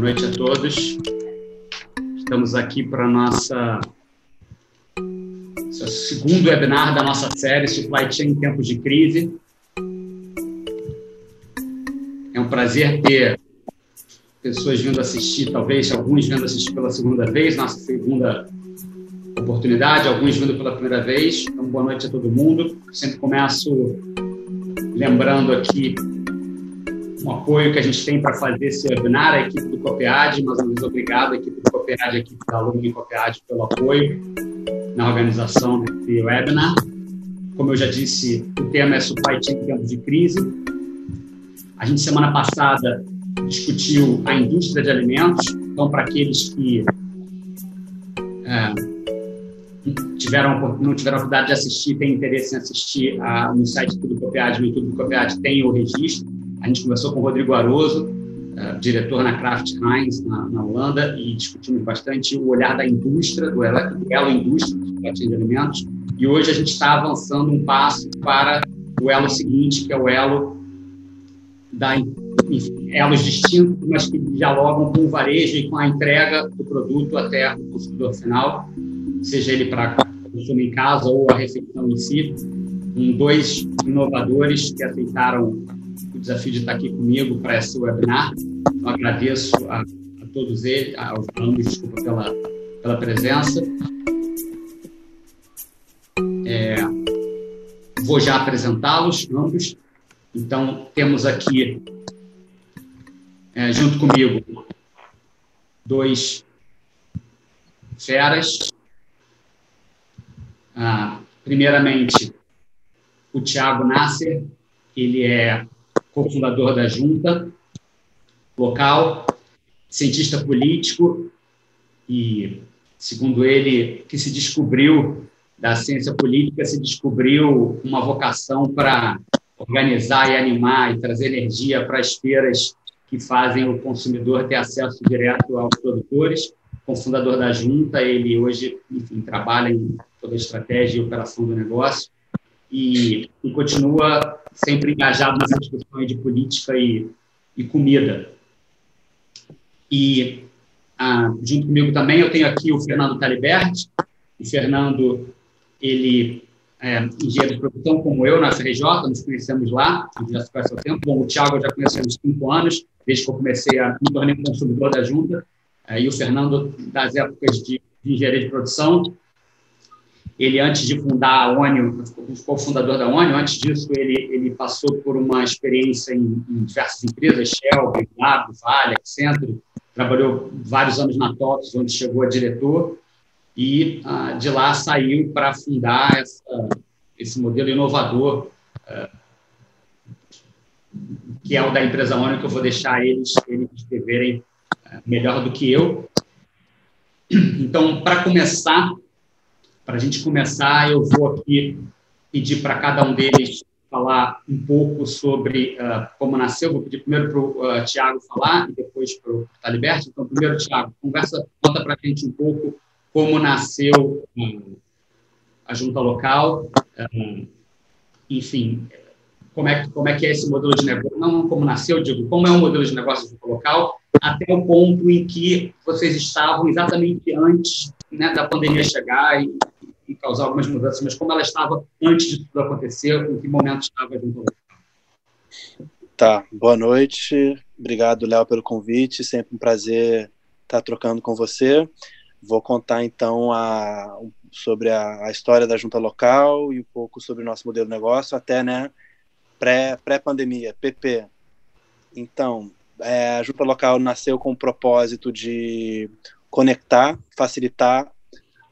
Boa noite a todos. Estamos aqui para nossa segundo webinar da nossa série Supply Chain em Tempos de Crise. É um prazer ter pessoas vindo assistir, talvez alguns vindo assistir pela segunda vez, nossa segunda oportunidade, alguns vindo pela primeira vez. Então, boa noite a todo mundo. Sempre começo lembrando aqui um apoio que a gente tem para fazer esse webinar, a equipe do Copiad, mais uma vez obrigado, a equipe do Copiad, a equipe da Alumni Copiad pelo apoio na organização desse webinar. Como eu já disse, o tema é supply chain em tempos de crise. A gente, semana passada, discutiu a indústria de alimentos. Então, para aqueles que é, tiveram, não tiveram a oportunidade de assistir, têm interesse em assistir a, no site do Copiad, no YouTube do Copiad, tem o registro. A gente conversou com o Rodrigo Aroso, uh, diretor na Kraft Heinz, na, na, Holanda, e discutimos bastante o olhar da indústria, do elo indústria de alimentos. E hoje a gente está avançando um passo para o elo seguinte, que é o elo da enfim, elos distintos, mas que dialogam com o varejo e com a entrega do produto até o consumidor final, seja ele para consumo em casa ou a refeição em si. Um, dois inovadores que aceitaram o desafio de estar aqui comigo para esse webinar. Eu agradeço a, a todos eles, aos ambos, desculpa pela, pela presença. É, vou já apresentá-los, ambos. Então, temos aqui, é, junto comigo, dois feras. Ah, primeiramente, o Tiago Nasser, ele é cofundador da junta local, cientista político e, segundo ele, que se descobriu da ciência política, se descobriu uma vocação para organizar e animar e trazer energia para as feiras que fazem o consumidor ter acesso direto aos produtores. Cofundador da junta, ele hoje, enfim, trabalha em toda a estratégia e operação do negócio e, e continua sempre engajado nessa discussão de política e, e comida. E ah, junto comigo também eu tenho aqui o Fernando Taliberti. O Fernando, ele é engenheiro de produção como eu na FRJ, nos conhecemos lá, já se conhece há tempo. Bom, o Thiago eu já conheço há cinco anos, desde que eu comecei a me tornar consumidor da junta. É, e o Fernando, das épocas de, de engenharia de produção, ele, antes de fundar a ONU, ficou fundador da ONU, antes disso, ele, ele passou por uma experiência em, em diversas empresas, Shell, Bernardo, Vale, Accenture, trabalhou vários anos na TOTS, onde chegou a diretor, e ah, de lá saiu para fundar essa, esse modelo inovador, ah, que é o da empresa ONU, que eu vou deixar eles, eles escreverem ah, melhor do que eu. Então, para começar, para a gente começar, eu vou aqui pedir para cada um deles falar um pouco sobre uh, como nasceu. Vou pedir primeiro para o uh, Tiago falar e depois para o Taliberto. Então, primeiro, Tiago, conversa, conta para a gente um pouco como nasceu uh, a junta local, uh, enfim, como é, como é que é esse modelo de negócio, não como nasceu, digo, como é o modelo de negócio da junta local, até o ponto em que vocês estavam exatamente antes né, da pandemia chegar e, e causar algumas mudanças, mas como ela estava antes de tudo acontecer, em que momento estava local? Tá, boa noite. Obrigado, Léo, pelo convite. Sempre um prazer estar trocando com você. Vou contar então a, sobre a, a, história da junta local e um pouco sobre o nosso modelo de negócio, até né, pré-pandemia, pré PP. Então, é, a junta local nasceu com o propósito de conectar, facilitar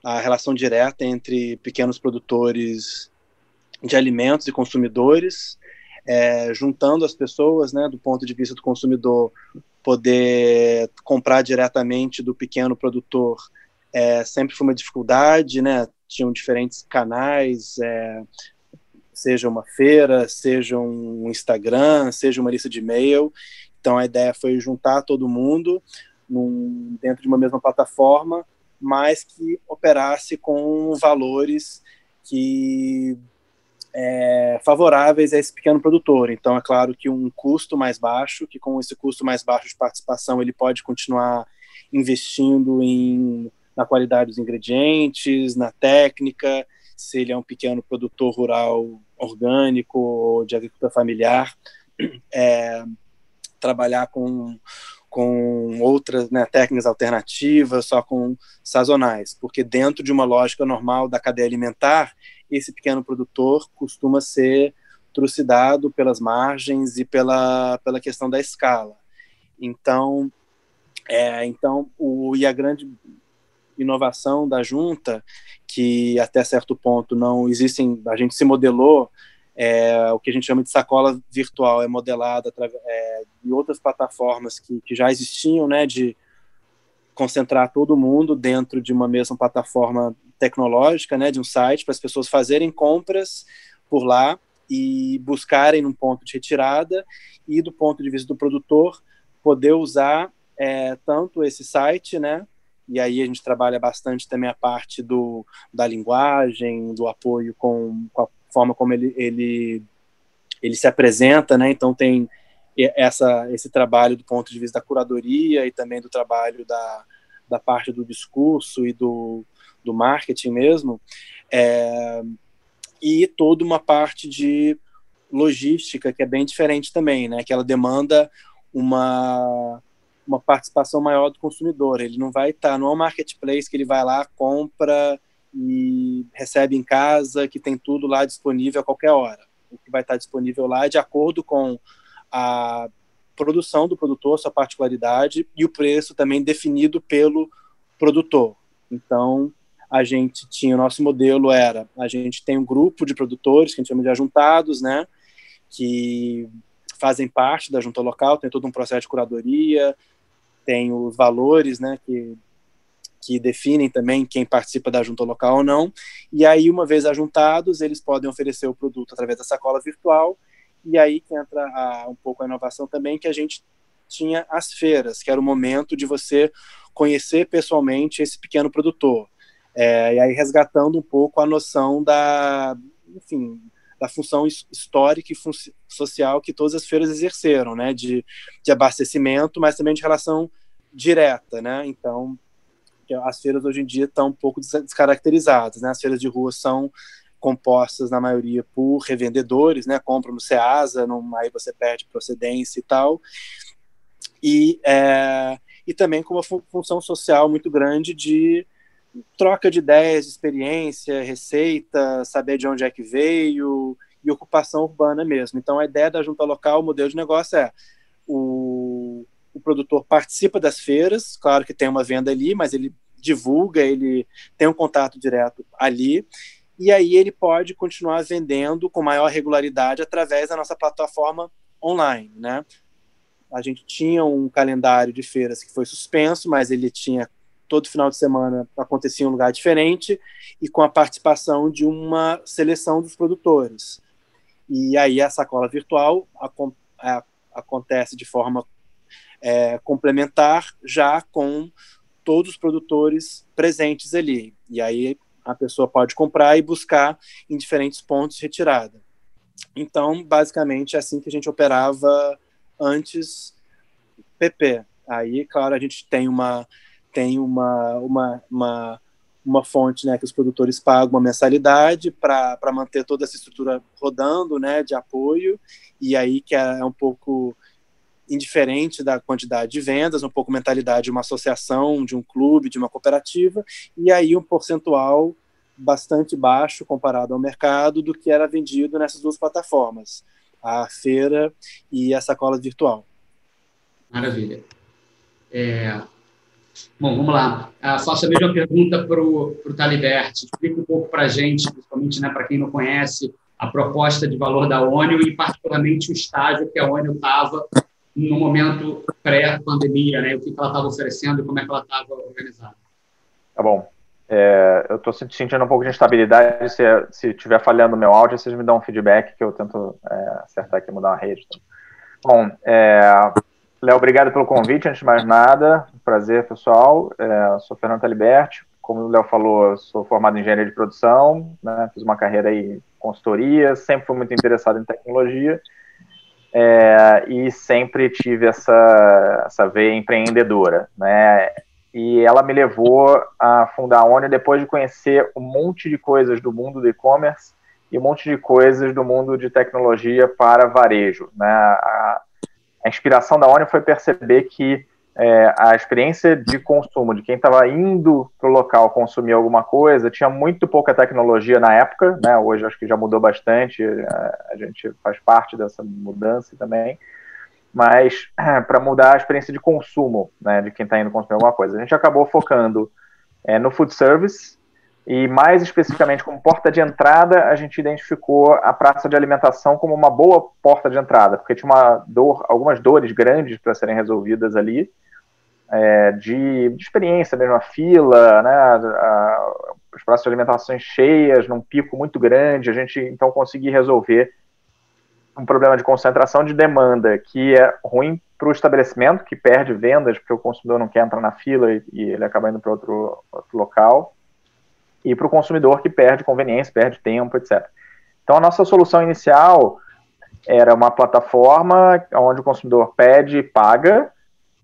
a relação direta entre pequenos produtores de alimentos e consumidores, é, juntando as pessoas, né, do ponto de vista do consumidor, poder comprar diretamente do pequeno produtor é, sempre foi uma dificuldade, né? Tinham diferentes canais, é, seja uma feira, seja um Instagram, seja uma lista de e-mail. Então a ideia foi juntar todo mundo num, dentro de uma mesma plataforma, mas que operasse com valores que é, favoráveis a esse pequeno produtor. Então, é claro que um custo mais baixo, que com esse custo mais baixo de participação ele pode continuar investindo em, na qualidade dos ingredientes, na técnica, se ele é um pequeno produtor rural orgânico ou de agricultura familiar, é, trabalhar com, com outras né, técnicas alternativas, só com sazonais, porque dentro de uma lógica normal da cadeia alimentar, esse pequeno produtor costuma ser trucidado pelas margens e pela, pela questão da escala. Então, é, então o, e a grande inovação da junta, que até certo ponto não existem, a gente se modelou, é, o que a gente chama de sacola virtual, é modelada é, outras plataformas que, que já existiam, né, de concentrar todo mundo dentro de uma mesma plataforma tecnológica, né, de um site, para as pessoas fazerem compras por lá e buscarem um ponto de retirada e do ponto de vista do produtor poder usar é, tanto esse site, né, e aí a gente trabalha bastante também a parte do, da linguagem, do apoio com, com a forma como ele, ele, ele se apresenta, né, então tem essa, esse trabalho do ponto de vista da curadoria e também do trabalho da, da parte do discurso e do, do marketing mesmo, é, e toda uma parte de logística que é bem diferente também, né? Que ela demanda uma uma participação maior do consumidor. Ele não vai estar, tá, não é um marketplace que ele vai lá, compra e recebe em casa, que tem tudo lá disponível a qualquer hora. O que vai estar disponível lá é de acordo com a produção do produtor, sua particularidade e o preço também definido pelo produtor. Então, a gente tinha o nosso modelo era a gente tem um grupo de produtores que a gente chama de ajuntados, né, que fazem parte da junta local, tem todo um processo de curadoria, tem os valores, né, que que definem também quem participa da junta local ou não. E aí, uma vez ajuntados, eles podem oferecer o produto através da sacola virtual. E aí que entra a, um pouco a inovação também, que a gente tinha as feiras, que era o momento de você conhecer pessoalmente esse pequeno produtor. É, e aí resgatando um pouco a noção da, enfim, da função histórica e fun social que todas as feiras exerceram, né, de, de abastecimento, mas também de relação direta, né, então as feiras hoje em dia estão um pouco descaracterizadas, né, as feiras de rua são compostas na maioria por revendedores, né, compram no Ceasa, não, aí você perde procedência e tal, e, é, e também com uma função social muito grande de troca de ideias, de experiência, receita, saber de onde é que veio e ocupação urbana mesmo. Então, a ideia da junta local, o modelo de negócio é o, o produtor participa das feiras, claro que tem uma venda ali, mas ele divulga, ele tem um contato direto ali, e aí ele pode continuar vendendo com maior regularidade através da nossa plataforma online, né? A gente tinha um calendário de feiras que foi suspenso, mas ele tinha todo final de semana acontecia em um lugar diferente e com a participação de uma seleção dos produtores. E aí a sacola virtual acontece de forma é, complementar já com todos os produtores presentes ali. E aí a pessoa pode comprar e buscar em diferentes pontos retirada. Então, basicamente, é assim que a gente operava antes PP. Aí, claro, a gente tem uma tem uma, uma, uma, uma fonte né, que os produtores pagam uma mensalidade para manter toda essa estrutura rodando né, de apoio, e aí que é um pouco indiferente da quantidade de vendas, um pouco mentalidade de uma associação, de um clube, de uma cooperativa, e aí um percentual bastante baixo comparado ao mercado do que era vendido nessas duas plataformas, a feira e a sacola virtual. Maravilha. É, Bom, vamos lá. Uh, faço a mesma pergunta para o Taliberti. Explica um pouco para a gente, principalmente né, para quem não conhece, a proposta de valor da ONU e, particularmente, o estágio que a ONU estava no momento pré-pandemia, né? o que ela estava oferecendo e como é que ela estava organizada. Tá bom. É, eu estou sentindo um pouco de instabilidade. Se estiver falhando o meu áudio, vocês me dão um feedback que eu tento é, acertar aqui, mudar uma rede. Bom, é, Léo, obrigado pelo convite, antes de mais nada. prazer, pessoal. É, sou Fernando Taliberti, como o Léo falou, sou formado em engenharia de produção, né, fiz uma carreira em consultoria, sempre fui muito interessado em tecnologia é, e sempre tive essa, essa veia empreendedora, né? E ela me levou a fundar a ONU depois de conhecer um monte de coisas do mundo do e-commerce e um monte de coisas do mundo de tecnologia para varejo. Né? A, a inspiração da ONU foi perceber que é, a experiência de consumo de quem estava indo para o local consumir alguma coisa tinha muito pouca tecnologia na época, né? Hoje acho que já mudou bastante, a, a gente faz parte dessa mudança também. Mas para mudar a experiência de consumo, né, de quem está indo consumir alguma coisa, a gente acabou focando é, no food service e mais especificamente como porta de entrada, a gente identificou a praça de alimentação como uma boa porta de entrada, porque tinha uma dor, algumas dores grandes para serem resolvidas ali é, de, de, experiência mesmo, a fila, né, a, as praças de alimentação cheias, num pico muito grande, a gente então conseguir resolver um problema de concentração de demanda que é ruim para o estabelecimento, que perde vendas, porque o consumidor não quer entrar na fila e, e ele acaba indo para outro, outro local, e para o consumidor que perde conveniência, perde tempo, etc. Então, a nossa solução inicial era uma plataforma onde o consumidor pede e paga,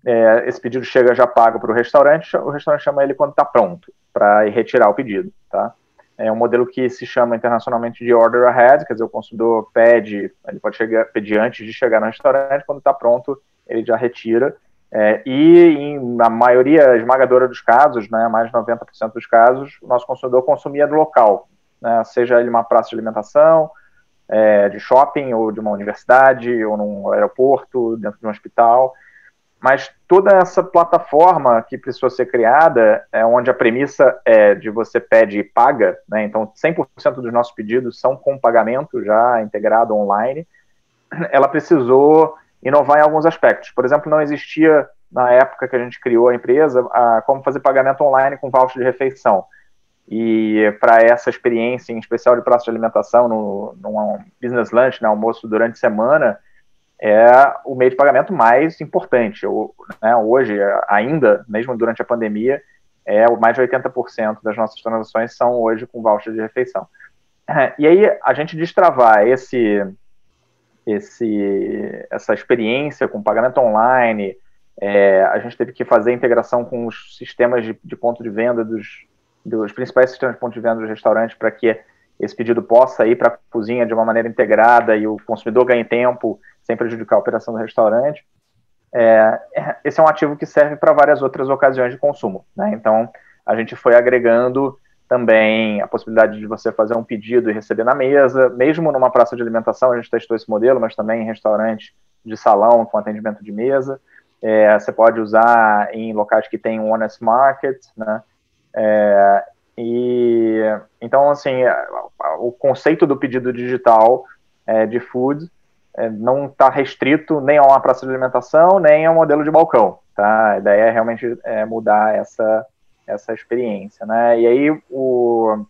é, esse pedido chega já pago para o restaurante, o restaurante chama ele quando está pronto para retirar o pedido, tá? É um modelo que se chama internacionalmente de order ahead, quer dizer, o consumidor pede, ele pode chegar, pedir antes de chegar no restaurante, quando está pronto, ele já retira. É, e em, na maioria esmagadora dos casos, né, mais de 90% dos casos, o nosso consumidor consumia do local, né, seja ele uma praça de alimentação, é, de shopping, ou de uma universidade, ou num aeroporto, dentro de um hospital. Mas toda essa plataforma que precisou ser criada, é onde a premissa é de você pede e paga, né? então 100% dos nossos pedidos são com pagamento já integrado online, ela precisou inovar em alguns aspectos. Por exemplo, não existia, na época que a gente criou a empresa, a, como fazer pagamento online com voucher de refeição. E para essa experiência, em especial de praça de alimentação, no, num business lunch, né, almoço durante a semana, é o meio de pagamento mais importante. né, hoje, ainda, mesmo durante a pandemia, é mais de 80% das nossas transações são hoje com voucher de refeição. E aí, a gente destravar esse, esse, essa experiência com pagamento online, é, a gente teve que fazer integração com os sistemas de, de ponto de venda dos, dos principais sistemas de ponto de venda dos restaurantes para que esse pedido possa ir para a cozinha de uma maneira integrada e o consumidor ganhe tempo sem prejudicar a operação do restaurante. É, esse é um ativo que serve para várias outras ocasiões de consumo. Né? Então, a gente foi agregando também a possibilidade de você fazer um pedido e receber na mesa, mesmo numa praça de alimentação, a gente testou esse modelo, mas também em restaurante de salão com atendimento de mesa. É, você pode usar em locais que tem um honest market, né? É, e então, assim, o conceito do pedido digital é, de food é, não está restrito nem a uma praça de alimentação, nem a um modelo de balcão, tá? A ideia é realmente é, mudar essa, essa experiência, né? E aí o,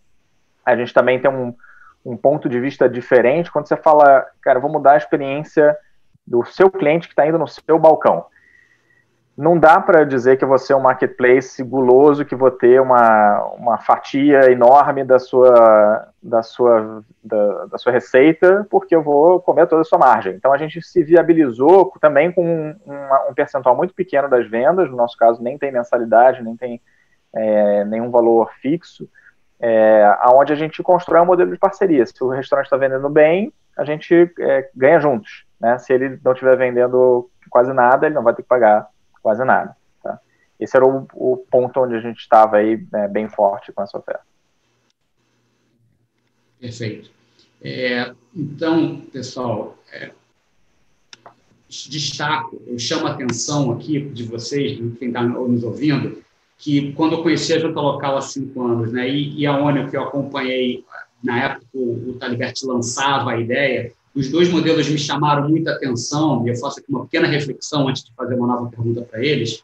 a gente também tem um, um ponto de vista diferente quando você fala, cara, vou mudar a experiência do seu cliente que está indo no seu balcão não dá para dizer que vou ser um marketplace guloso, que vou ter uma, uma fatia enorme da sua, da, sua, da, da, sua receita, porque eu vou comer toda a sua margem. Então a gente se viabilizou também com um, um percentual muito pequeno das vendas, no nosso caso nem tem mensalidade, nem tem é, nenhum valor fixo, é, aonde a gente constrói um modelo de parceria. Se o restaurante está vendendo bem, a gente é, ganha juntos. Né? Se ele não estiver vendendo quase nada, ele não vai ter que pagar quase nada. Tá? Esse era o, o, ponto onde a gente estava aí né, bem forte com essa oferta. Perfeito. É, então, pessoal, é, destaco, eu chamo a atenção aqui de vocês, de quem está nos ouvindo, que quando eu conheci a Junta Local há cinco anos, né, e, e a ONU que eu acompanhei, na época o, o lançava a ideia, os dois modelos me chamaram muita atenção, e eu faço aqui uma pequena reflexão antes de fazer uma nova pergunta para eles.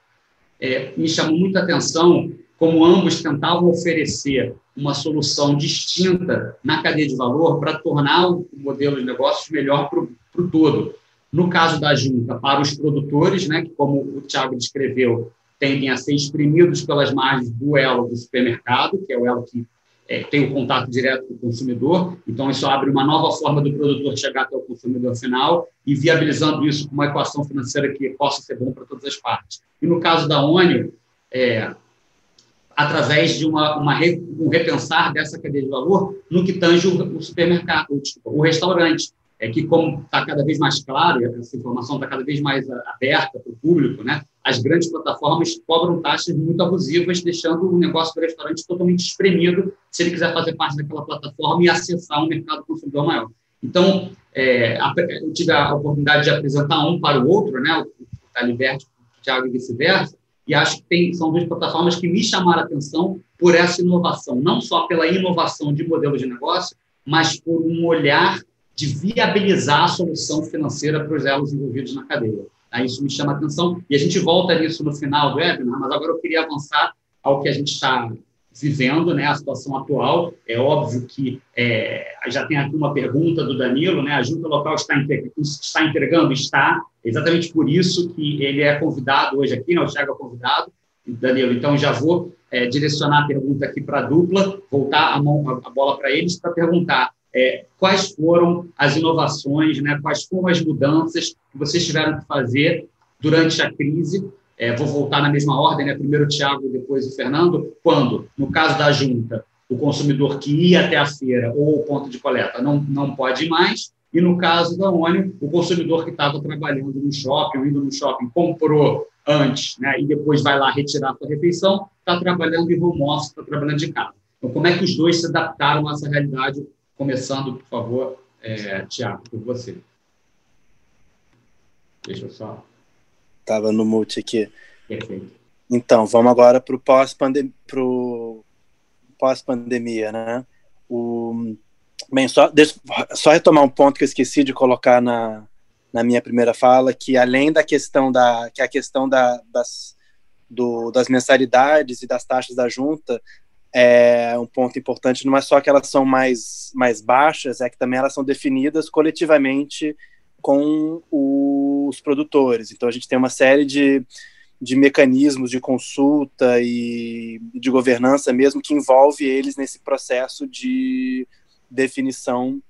É, me chamou muita atenção como ambos tentavam oferecer uma solução distinta na cadeia de valor para tornar o modelo de negócios melhor para o todo. No caso da junta, para os produtores, né, que como o Thiago descreveu, tendem a ser espremidos pelas margens do elo do supermercado, que é o elo que é, tem o contato direto com o consumidor. Então, isso abre uma nova forma do produtor chegar até o consumidor final e viabilizando isso com uma equação financeira que possa ser bom para todas as partes. E no caso da Ônio, é, através de uma, uma, um repensar dessa cadeia de valor no que tange o, o supermercado, o, restaurante é que, como está cada vez mais claro, essa informação está cada vez mais aberta para o público, né, as grandes plataformas cobram taxas muito abusivas, deixando o negócio do restaurante totalmente espremido se ele quiser fazer parte daquela plataforma e acessar um mercado consumidor maior. Então, é, eu tive a oportunidade de apresentar um para o outro, né, o Taliberto, o Thiago e vice-versa, e acho que tem, são duas plataformas que me chamaram a atenção por essa inovação, não só pela inovação de modelos de negócio, mas por um olhar de viabilizar a solução financeira para os elos envolvidos na cadeia. Aí isso me chama atenção e a gente volta nisso no final do webinar, mas agora eu queria avançar ao que a gente está vivendo, né, a situação atual. É óbvio que é, já tem aqui uma pergunta do Danilo, né, a junta local está, está entregando? Está, exatamente por isso que ele é convidado hoje aqui, né, o Thiago é convidado, Danilo, então já vou é, direcionar a pergunta aqui para a dupla, voltar a, mão, a bola para eles para perguntar é, quais foram as inovações, né, quais foram as mudanças que vocês tiveram que fazer durante a crise. É, vou voltar na mesma ordem, né, primeiro o Tiago, depois o Fernando. Quando, no caso da junta, o consumidor que ia até a feira ou o ponto de coleta não, não pode ir mais, e no caso da Ônibus, o consumidor que estava trabalhando no shopping, ou indo no shopping, comprou antes, né, e depois vai lá retirar a sua refeição, está trabalhando em home office, está trabalhando de casa. Então, como é que os dois se adaptaram a essa realidade Começando, por favor, é, Tiago, por você. Deixa eu só. Estava no mute aqui. Perfeito. Então, vamos agora para o pós-pandemia, pós né? O... Bem, só, deixa, só retomar um ponto que eu esqueci de colocar na, na minha primeira fala, que além da questão da que é a questão da, das, do, das mensalidades e das taxas da junta, é um ponto importante, não é só que elas são mais, mais baixas, é que também elas são definidas coletivamente com os produtores. Então a gente tem uma série de, de mecanismos de consulta e de governança mesmo que envolve eles nesse processo de definição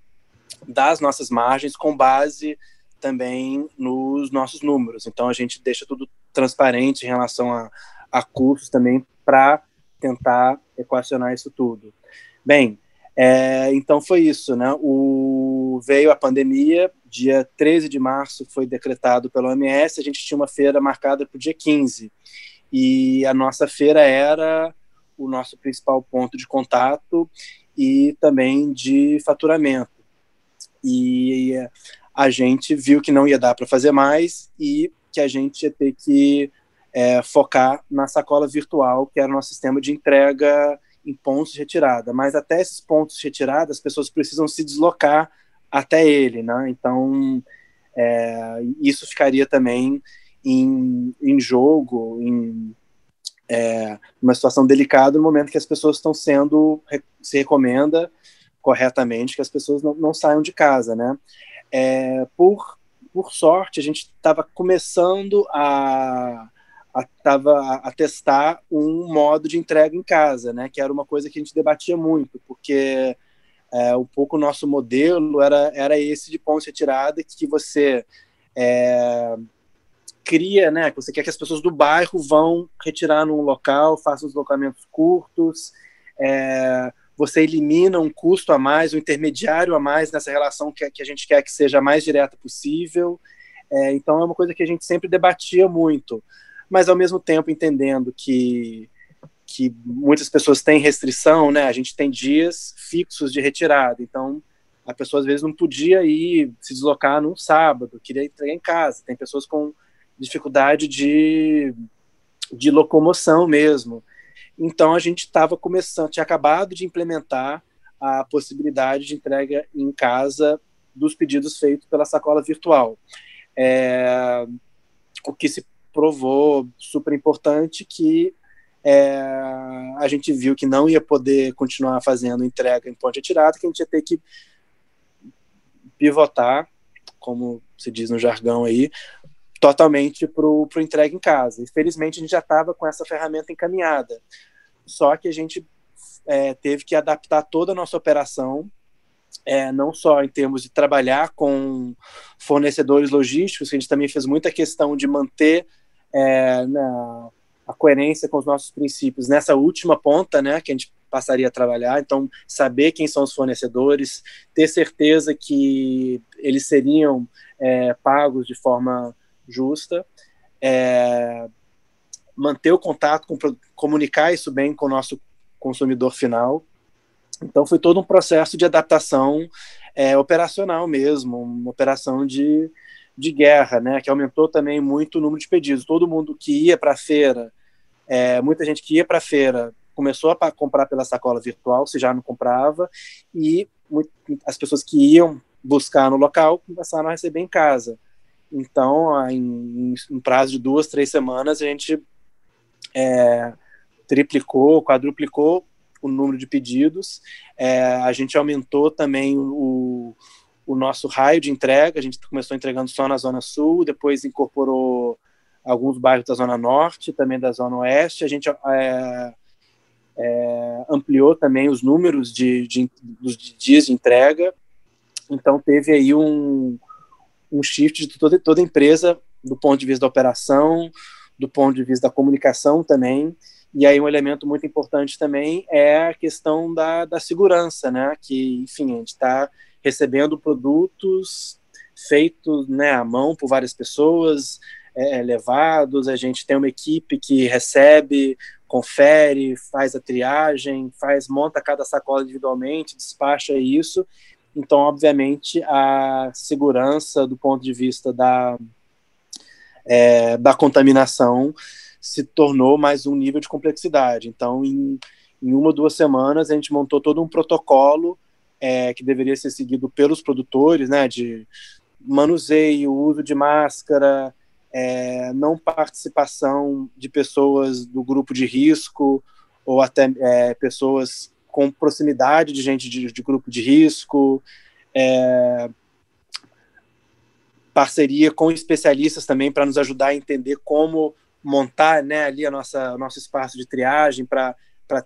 das nossas margens com base também nos nossos números. Então a gente deixa tudo transparente em relação a, a custos também para tentar equacionar isso tudo. Bem, é, então foi isso, né? O, veio a pandemia, dia 13 de março foi decretado pela OMS, a gente tinha uma feira marcada para o dia 15, e a nossa feira era o nosso principal ponto de contato e também de faturamento. E a gente viu que não ia dar para fazer mais e que a gente ia ter que é, focar na sacola virtual, que era o nosso sistema de entrega em pontos de retirada. Mas até esses pontos de retirada, as pessoas precisam se deslocar até ele, né? Então, é, isso ficaria também em, em jogo, em é, uma situação delicada no momento que as pessoas estão sendo, se recomenda corretamente que as pessoas não, não saiam de casa, né? É, por, por sorte, a gente estava começando a a, a, testar um modo de entrega em casa, né? Que era uma coisa que a gente debatia muito, porque é, um pouco o nosso modelo era, era esse de pontos de retirada que você é, cria, né? Que você quer que as pessoas do bairro vão retirar num local, façam deslocamentos curtos, é, você elimina um custo a mais, um intermediário a mais nessa relação que, que a gente quer que seja a mais direta possível. É, então é uma coisa que a gente sempre debatia muito mas ao mesmo tempo entendendo que que muitas pessoas têm restrição, né? A gente tem dias fixos de retirada, então a pessoa às vezes não podia ir se deslocar no sábado, queria entregar em casa. Tem pessoas com dificuldade de, de locomoção mesmo. Então a gente estava começando, tinha acabado de implementar a possibilidade de entrega em casa dos pedidos feitos pela sacola virtual. É, o que se provou super importante que é, a gente viu que não ia poder continuar fazendo entrega em ponte atirada, que a gente ia ter que pivotar, como se diz no jargão aí, totalmente para o entrega em casa. Infelizmente, a gente já estava com essa ferramenta encaminhada. Só que a gente é, teve que adaptar toda a nossa operação, é, não só em termos de trabalhar com fornecedores logísticos, que a gente também fez muita questão de manter é, na, a coerência com os nossos princípios nessa última ponta, né, que a gente passaria a trabalhar. Então, saber quem são os fornecedores, ter certeza que eles seriam é, pagos de forma justa, é, manter o contato, com, comunicar isso bem com o nosso consumidor final. Então, foi todo um processo de adaptação é, operacional mesmo, uma operação de, de guerra, né, que aumentou também muito o número de pedidos. Todo mundo que ia para a feira, é, muita gente que ia para a feira começou a comprar pela sacola virtual, se já não comprava, e as pessoas que iam buscar no local começaram a receber em casa. Então, em, em prazo de duas, três semanas, a gente é, triplicou, quadruplicou o número de pedidos. É, a gente aumentou também o, o nosso raio de entrega. A gente começou entregando só na Zona Sul, depois incorporou alguns bairros da Zona Norte, também da Zona Oeste. A gente é, é, ampliou também os números de, de, dos dias de entrega. Então teve aí um, um shift de toda, toda a empresa, do ponto de vista da operação, do ponto de vista da comunicação também. E aí um elemento muito importante também é a questão da, da segurança, né? Que, enfim, a gente está recebendo produtos feitos né, à mão por várias pessoas, é, levados, a gente tem uma equipe que recebe, confere, faz a triagem, faz monta cada sacola individualmente, despacha isso. Então, obviamente, a segurança do ponto de vista da, é, da contaminação se tornou mais um nível de complexidade. Então, em, em uma ou duas semanas, a gente montou todo um protocolo é, que deveria ser seguido pelos produtores, né, de manuseio, uso de máscara, é, não participação de pessoas do grupo de risco ou até é, pessoas com proximidade de gente de, de grupo de risco, é, parceria com especialistas também para nos ajudar a entender como montar né, ali a nossa nosso espaço de triagem para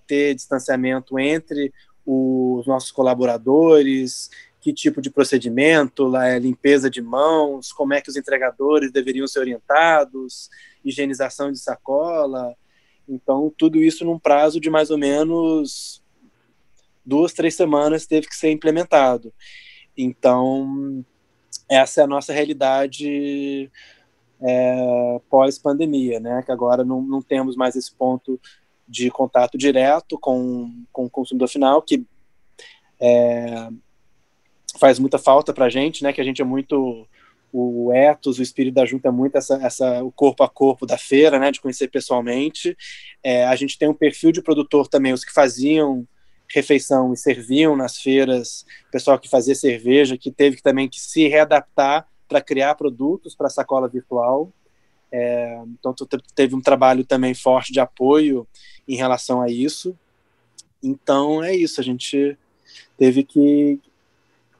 ter distanciamento entre os nossos colaboradores, que tipo de procedimento, é, limpeza de mãos, como é que os entregadores deveriam ser orientados, higienização de sacola. Então, tudo isso num prazo de mais ou menos duas, três semanas teve que ser implementado. Então, essa é a nossa realidade é, pós-pandemia, né? Que agora não, não temos mais esse ponto de contato direto com, com o consumidor final, que é, faz muita falta para a gente, né? Que a gente é muito o ethos, o espírito da junta é muito essa, essa o corpo a corpo da feira, né? De conhecer pessoalmente. É, a gente tem um perfil de produtor também, os que faziam refeição e serviam nas feiras, pessoal que fazia cerveja, que teve também que se readaptar para criar produtos para a sacola virtual. É, então teve um trabalho também forte de apoio em relação a isso. Então é isso, a gente teve que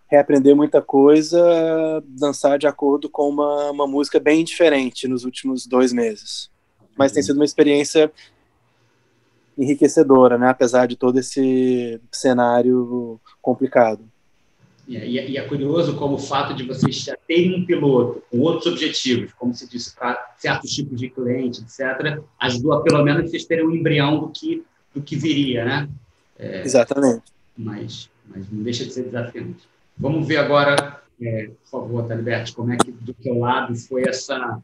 reaprender muita coisa, dançar de acordo com uma, uma música bem diferente nos últimos dois meses. Mas tem uhum. sido uma experiência enriquecedora, né? Apesar de todo esse cenário complicado. E é, e é curioso como o fato de vocês já terem um piloto com outros objetivos, como se disse, para certos tipos de cliente, etc., ajudou a pelo menos vocês terem um embrião do que, do que viria, né? É, Exatamente. Mas, mas não deixa de ser desafiante. Vamos ver agora, é, por favor, Taliberto, como é que do teu lado foi essa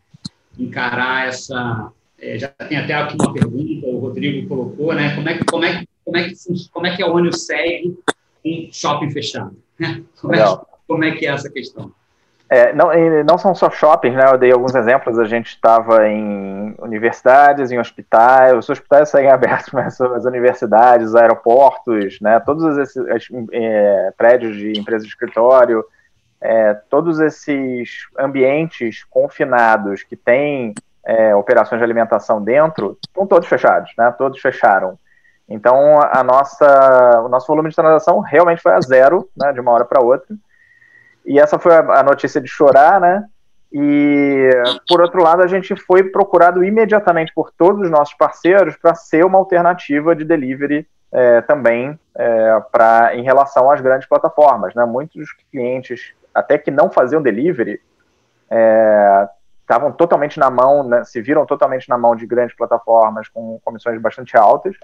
encarar essa. É, já tem até aqui uma pergunta, o Rodrigo colocou, né? Como é que como é que como é que como é que a ONU segue um shopping fechado? Como é, como é que é essa questão? É, não, não são só shoppings, né? Eu dei alguns exemplos. A gente estava em universidades, em hospitais. Os hospitais seguem abertos, mas as universidades, os aeroportos, né? Todos esses é, prédios de empresas de escritório, é, todos esses ambientes confinados que têm é, operações de alimentação dentro, estão todos fechados, né? Todos fecharam. Então, a nossa, o nosso volume de transação realmente foi a zero, né? De uma hora para outra. E essa foi a, notícia de chorar, né? E, por outro lado, a gente foi procurado imediatamente por todos os nossos parceiros para ser uma alternativa de delivery é, também é, pra, em relação às grandes plataformas. Né? Muitos clientes, até que não faziam delivery, estavam é, totalmente na mão, né, se viram totalmente na mão de grandes plataformas com comissões bastante altas.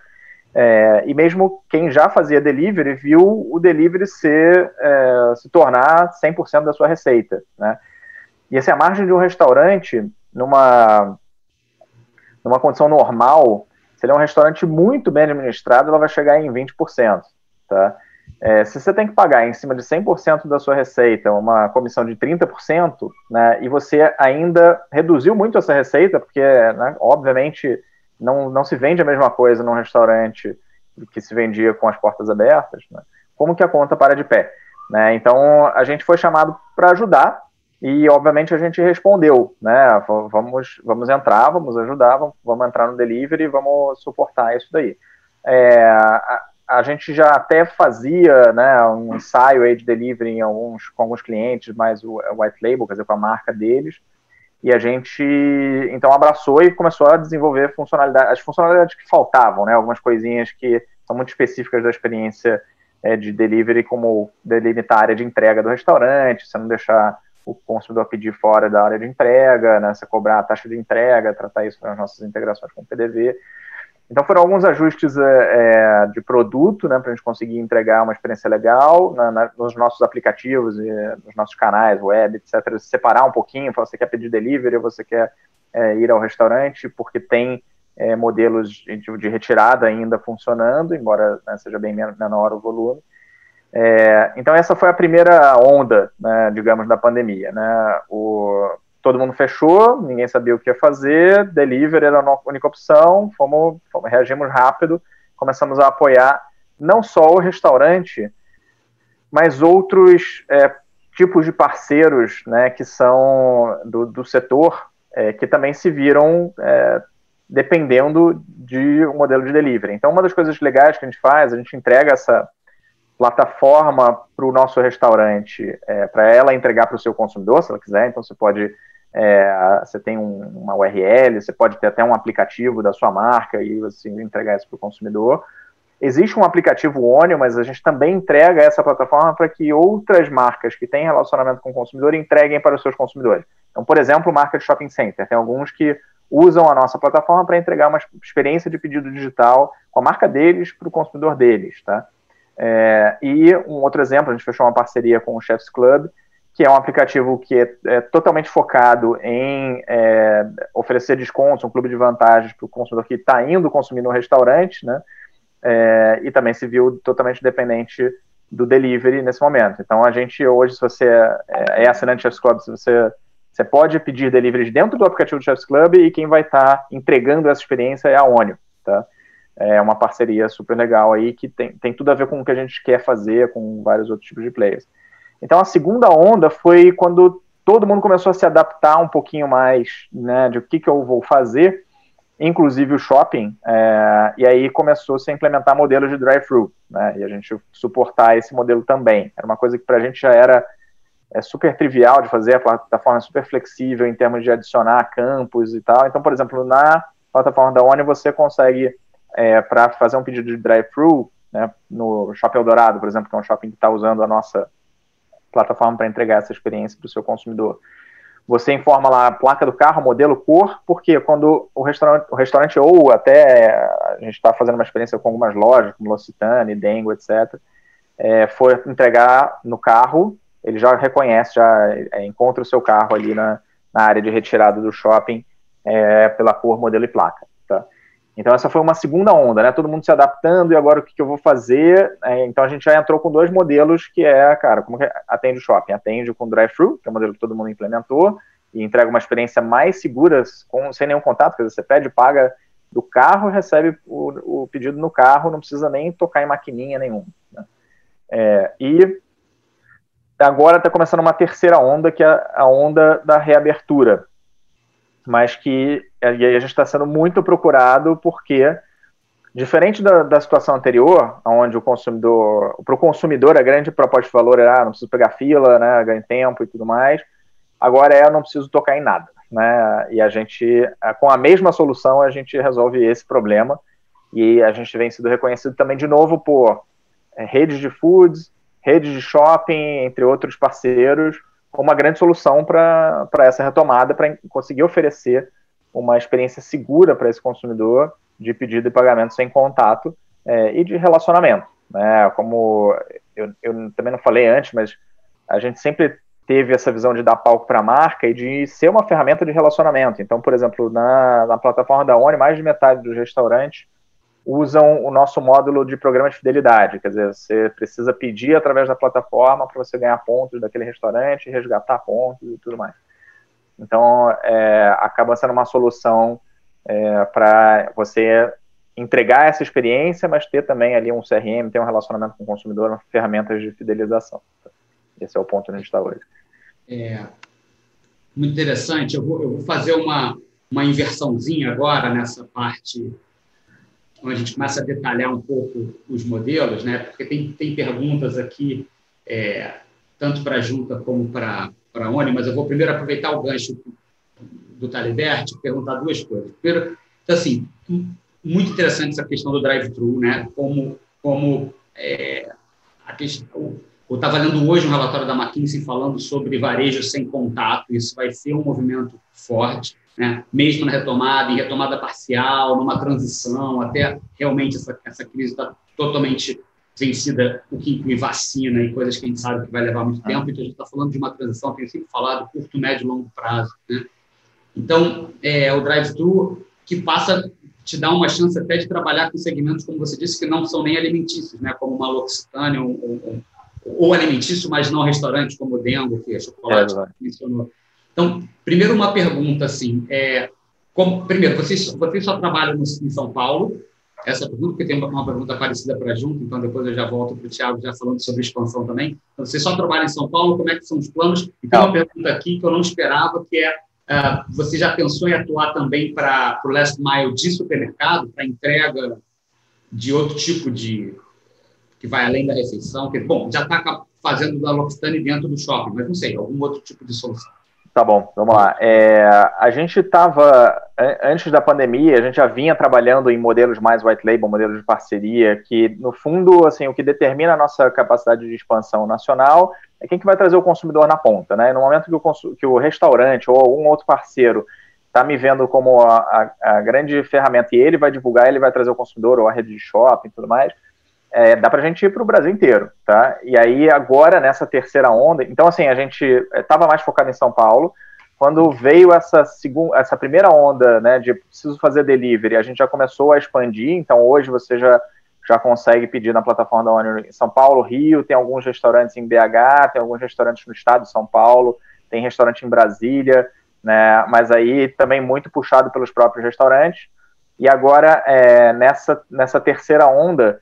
É, e mesmo quem já fazia delivery viu o delivery ser, é, se tornar 100% da sua receita. Né? E assim, a margem de um restaurante, numa, numa condição normal, se ele é um restaurante muito bem administrado, ela vai chegar em 20%. Tá? É, se você tem que pagar em cima de 100% da sua receita uma comissão de 30%, né, e você ainda reduziu muito essa receita, porque, né, obviamente, não, não se vende a mesma coisa num restaurante que se vendia com as portas abertas, né, como que a conta para de pé? Né? Então, a gente foi chamado para ajudar e, obviamente, a gente respondeu, né? Vamos, vamos entrar, vamos ajudar, vamos, vamos entrar no delivery, vamos suportar isso daí. É, a, a, gente já até fazia, né, um ensaio aí de delivery alguns, com alguns clientes, mais o, o white label, quer dizer, com a marca deles, e a gente, então, abraçou e começou a desenvolver funcionalidades, as funcionalidades que faltavam, né? Algumas coisinhas que são muito específicas da experiência é, de delivery, como delimitar a área de entrega do restaurante, você não deixar o consumidor pedir fora da área de entrega, né, você cobrar a taxa de entrega, tratar isso nas nossas integrações com o PDV. Então foram alguns ajustes é, é de produto, né, para a gente conseguir entregar uma experiência legal na, na, nos nossos aplicativos e nos nossos canais, web, etc. Separar um pouquinho, falar, você quer pedir delivery, você quer é, ir ao restaurante, porque tem é, modelos de, de, retirada ainda funcionando, embora né, seja bem menor o volume. É, então essa foi a primeira onda, né, digamos, da pandemia. Né? O, todo mundo fechou, ninguém sabia o que ia fazer, delivery era a única opção, fomos, fomos, reagimos rápido, começamos a apoiar não só o restaurante, mas outros é, tipos de parceiros né, que são do, do setor, é, que também se viram é, dependendo de um modelo de delivery. Então, uma das coisas legais que a gente faz, a gente entrega essa plataforma para o nosso restaurante, é, para ela entregar para o seu consumidor, se ela quiser. Então, você pode, é, você tem um, uma URL, você pode ter até um aplicativo da sua marca e você entregar isso para o consumidor. Existe um aplicativo Onio, mas a gente também entrega essa plataforma para que outras marcas que têm relacionamento com o consumidor entreguem para os seus consumidores. Então, por exemplo, marca de shopping center. Tem alguns que usam a nossa plataforma para entregar uma experiência de pedido digital com a marca deles para o consumidor deles, tá? É, e um outro exemplo, a gente fechou uma parceria com o Chefs Club, que é um aplicativo que é, é totalmente focado em é, oferecer descontos, um clube de vantagens para o consumidor que está indo consumir no restaurante, né? É, e também se viu totalmente dependente do delivery nesse momento. Então, a gente hoje, se você é, é assinante Chefs Club, se você, você pode pedir delivery dentro do aplicativo do Chefs Club e quem vai estar tá entregando essa experiência é a Onio, tá? é uma parceria super legal aí que tem, tem tudo a ver com o que a gente quer fazer com vários outros tipos de players. Então a segunda onda foi quando todo mundo começou a se adaptar um pouquinho mais, né, de o que, que eu vou fazer, inclusive o shopping, é, e aí começou -se a implementar modelos de drive-thru, né, e a gente suportar esse modelo também. Era uma coisa que para a gente já era é super trivial de fazer, a plataforma é super flexível em termos de adicionar campos e tal. Então, por exemplo, na plataforma da Oni você consegue é, para fazer um pedido de drive-thru, né, no Shopping Dourado, por exemplo, que é um shopping que está usando a nossa plataforma para entregar essa experiência para o seu consumidor. Você informa lá a placa do carro, modelo, cor, porque quando o restaurante, o restaurante ou até a gente está fazendo uma experiência com algumas lojas, como L'Occitane, Dengo, etc., é, for entregar no carro, ele já reconhece, já é, encontra o seu carro ali na, na área de retirada do shopping é, pela cor, modelo e placa. Então essa foi uma segunda onda, né? Todo mundo se adaptando e agora o que, que eu vou fazer? É, então a gente já entrou com dois modelos que é, cara, como que atende o shopping? Atende com drive-thru, que é o modelo que todo mundo implementou e entrega uma experiência mais segura, com, sem nenhum contato, quer dizer, você pede, paga do carro, recebe o, o pedido no carro, não precisa nem tocar em maquininha nenhuma. Né? É, e agora está começando uma terceira onda, que é a onda da reabertura, mas que e aí a gente está sendo muito procurado porque, diferente da, da situação anterior, onde o consumidor, para o consumidor a grande proposta de valor era, ah, não preciso pegar fila, né, ganho tempo e tudo mais, agora é eu não preciso tocar em nada. Né? E a gente, é, com a mesma solução, a gente resolve esse problema. E a gente vem sendo reconhecido também, de novo, por é, redes de foods, redes de shopping, entre outros parceiros, como uma grande solução para essa retomada, para conseguir oferecer uma experiência segura para esse consumidor de pedido e pagamento sem contato é, e de relacionamento. Né? Como eu, eu também não falei antes, mas a gente sempre teve essa visão de dar palco para a marca e de ser uma ferramenta de relacionamento. Então, por exemplo, na, na plataforma da Oni, mais de metade dos restaurantes usam o nosso módulo de programa de fidelidade. Quer dizer, você precisa pedir através da plataforma para você ganhar pontos daquele restaurante, resgatar pontos e tudo mais. Então, é, acaba sendo uma solução é, para você entregar essa experiência, mas ter também ali um CRM, ter um relacionamento com o consumidor, ferramentas de fidelização. Esse é o ponto onde a gente está hoje. É, muito interessante. Eu vou, eu vou fazer uma, uma inversãozinha agora nessa parte onde a gente começa a detalhar um pouco os modelos, né? porque tem, tem perguntas aqui, é, tanto para a Junta como para a ONI, mas eu vou primeiro aproveitar o gancho do Talibert e perguntar duas coisas. Primeiro, então, assim, muito interessante essa questão do drive-thru, né? como, como é, a questão, eu estava lendo hoje um relatório da McKinsey falando sobre varejo sem contato, isso vai ser um movimento forte né? mesmo na retomada, em retomada parcial, numa transição, até realmente essa, essa crise está totalmente vencida, o que inclui vacina e coisas que a gente sabe que vai levar muito tempo. Então, a gente está falando de uma transição, tenho sempre falado, curto, médio e longo prazo. Né? Então, é, o drive-thru que passa te dá uma chance até de trabalhar com segmentos, como você disse, que não são nem alimentícios, né? como uma L'Occitane ou, ou, ou, alimentício, mas não restaurante, como o Dengo, que é chocolate, é, que mencionou. Então, primeiro uma pergunta assim, é, como, primeiro, vocês, vocês só trabalham no, em São Paulo? Essa pergunta, porque tem uma pergunta parecida para junto, então depois eu já volto para o Tiago já falando sobre expansão também. Então, vocês só trabalham em São Paulo, como é que são os planos? E tem uma pergunta aqui que eu não esperava, que é, uh, você já pensou em atuar também para o last mile de supermercado, para entrega de outro tipo de, que vai além da refeição? Que, bom, já está fazendo da L'Occitane dentro do shopping, mas não sei, algum outro tipo de solução. Tá bom, vamos lá. É, a gente estava, antes da pandemia, a gente já vinha trabalhando em modelos mais white label, modelos de parceria, que, no fundo, assim, o que determina a nossa capacidade de expansão nacional é quem que vai trazer o consumidor na ponta, né? No momento que o, que o restaurante ou algum outro parceiro está me vendo como a, a, a, grande ferramenta e ele vai divulgar, ele vai trazer o consumidor ou a rede de shopping e tudo mais, é, dá para a gente ir para o Brasil inteiro, tá? E aí agora nessa terceira onda, então assim a gente estava é, mais focado em São Paulo. Quando veio essa segunda, essa primeira onda, né, de preciso fazer delivery, a gente já começou a expandir. Então hoje você já já consegue pedir na plataforma da Onion em São Paulo, Rio, tem alguns restaurantes em BH, tem alguns restaurantes no estado de São Paulo, tem restaurante em Brasília, né? Mas aí também muito puxado pelos próprios restaurantes. E agora é, nessa nessa terceira onda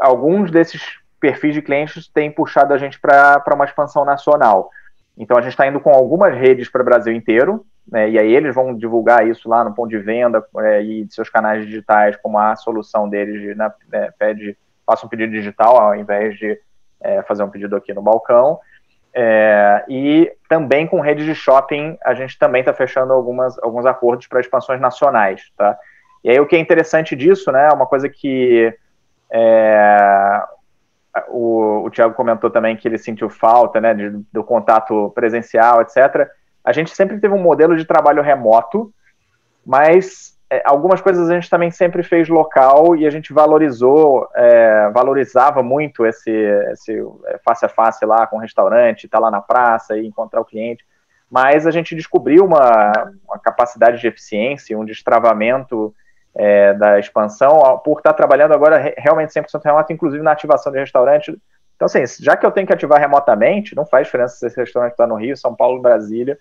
alguns desses perfis de clientes têm puxado a gente para uma expansão nacional. Então a gente está indo com algumas redes para o Brasil inteiro, né, e aí eles vão divulgar isso lá no ponto de venda é, e seus canais digitais como a solução deles de né, é, pede, faça um pedido digital ao invés de é, fazer um pedido aqui no balcão. É, e também com redes de shopping, a gente também está fechando algumas, alguns acordos para expansões nacionais. Tá? E aí o que é interessante disso, né, uma coisa que é, o, o Tiago comentou também que ele sentiu falta né, de, do contato presencial, etc. A gente sempre teve um modelo de trabalho remoto, mas é, algumas coisas a gente também sempre fez local e a gente valorizou, é, valorizava muito esse, esse é, face a face lá com o restaurante, estar tá lá na praça e encontrar o cliente. Mas a gente descobriu uma, uma capacidade de eficiência, um destravamento é, da expansão, por estar trabalhando agora realmente 100% remoto, inclusive na ativação de restaurante. Então, assim, já que eu tenho que ativar remotamente, não faz diferença se esse restaurante está no Rio, São Paulo, Brasília.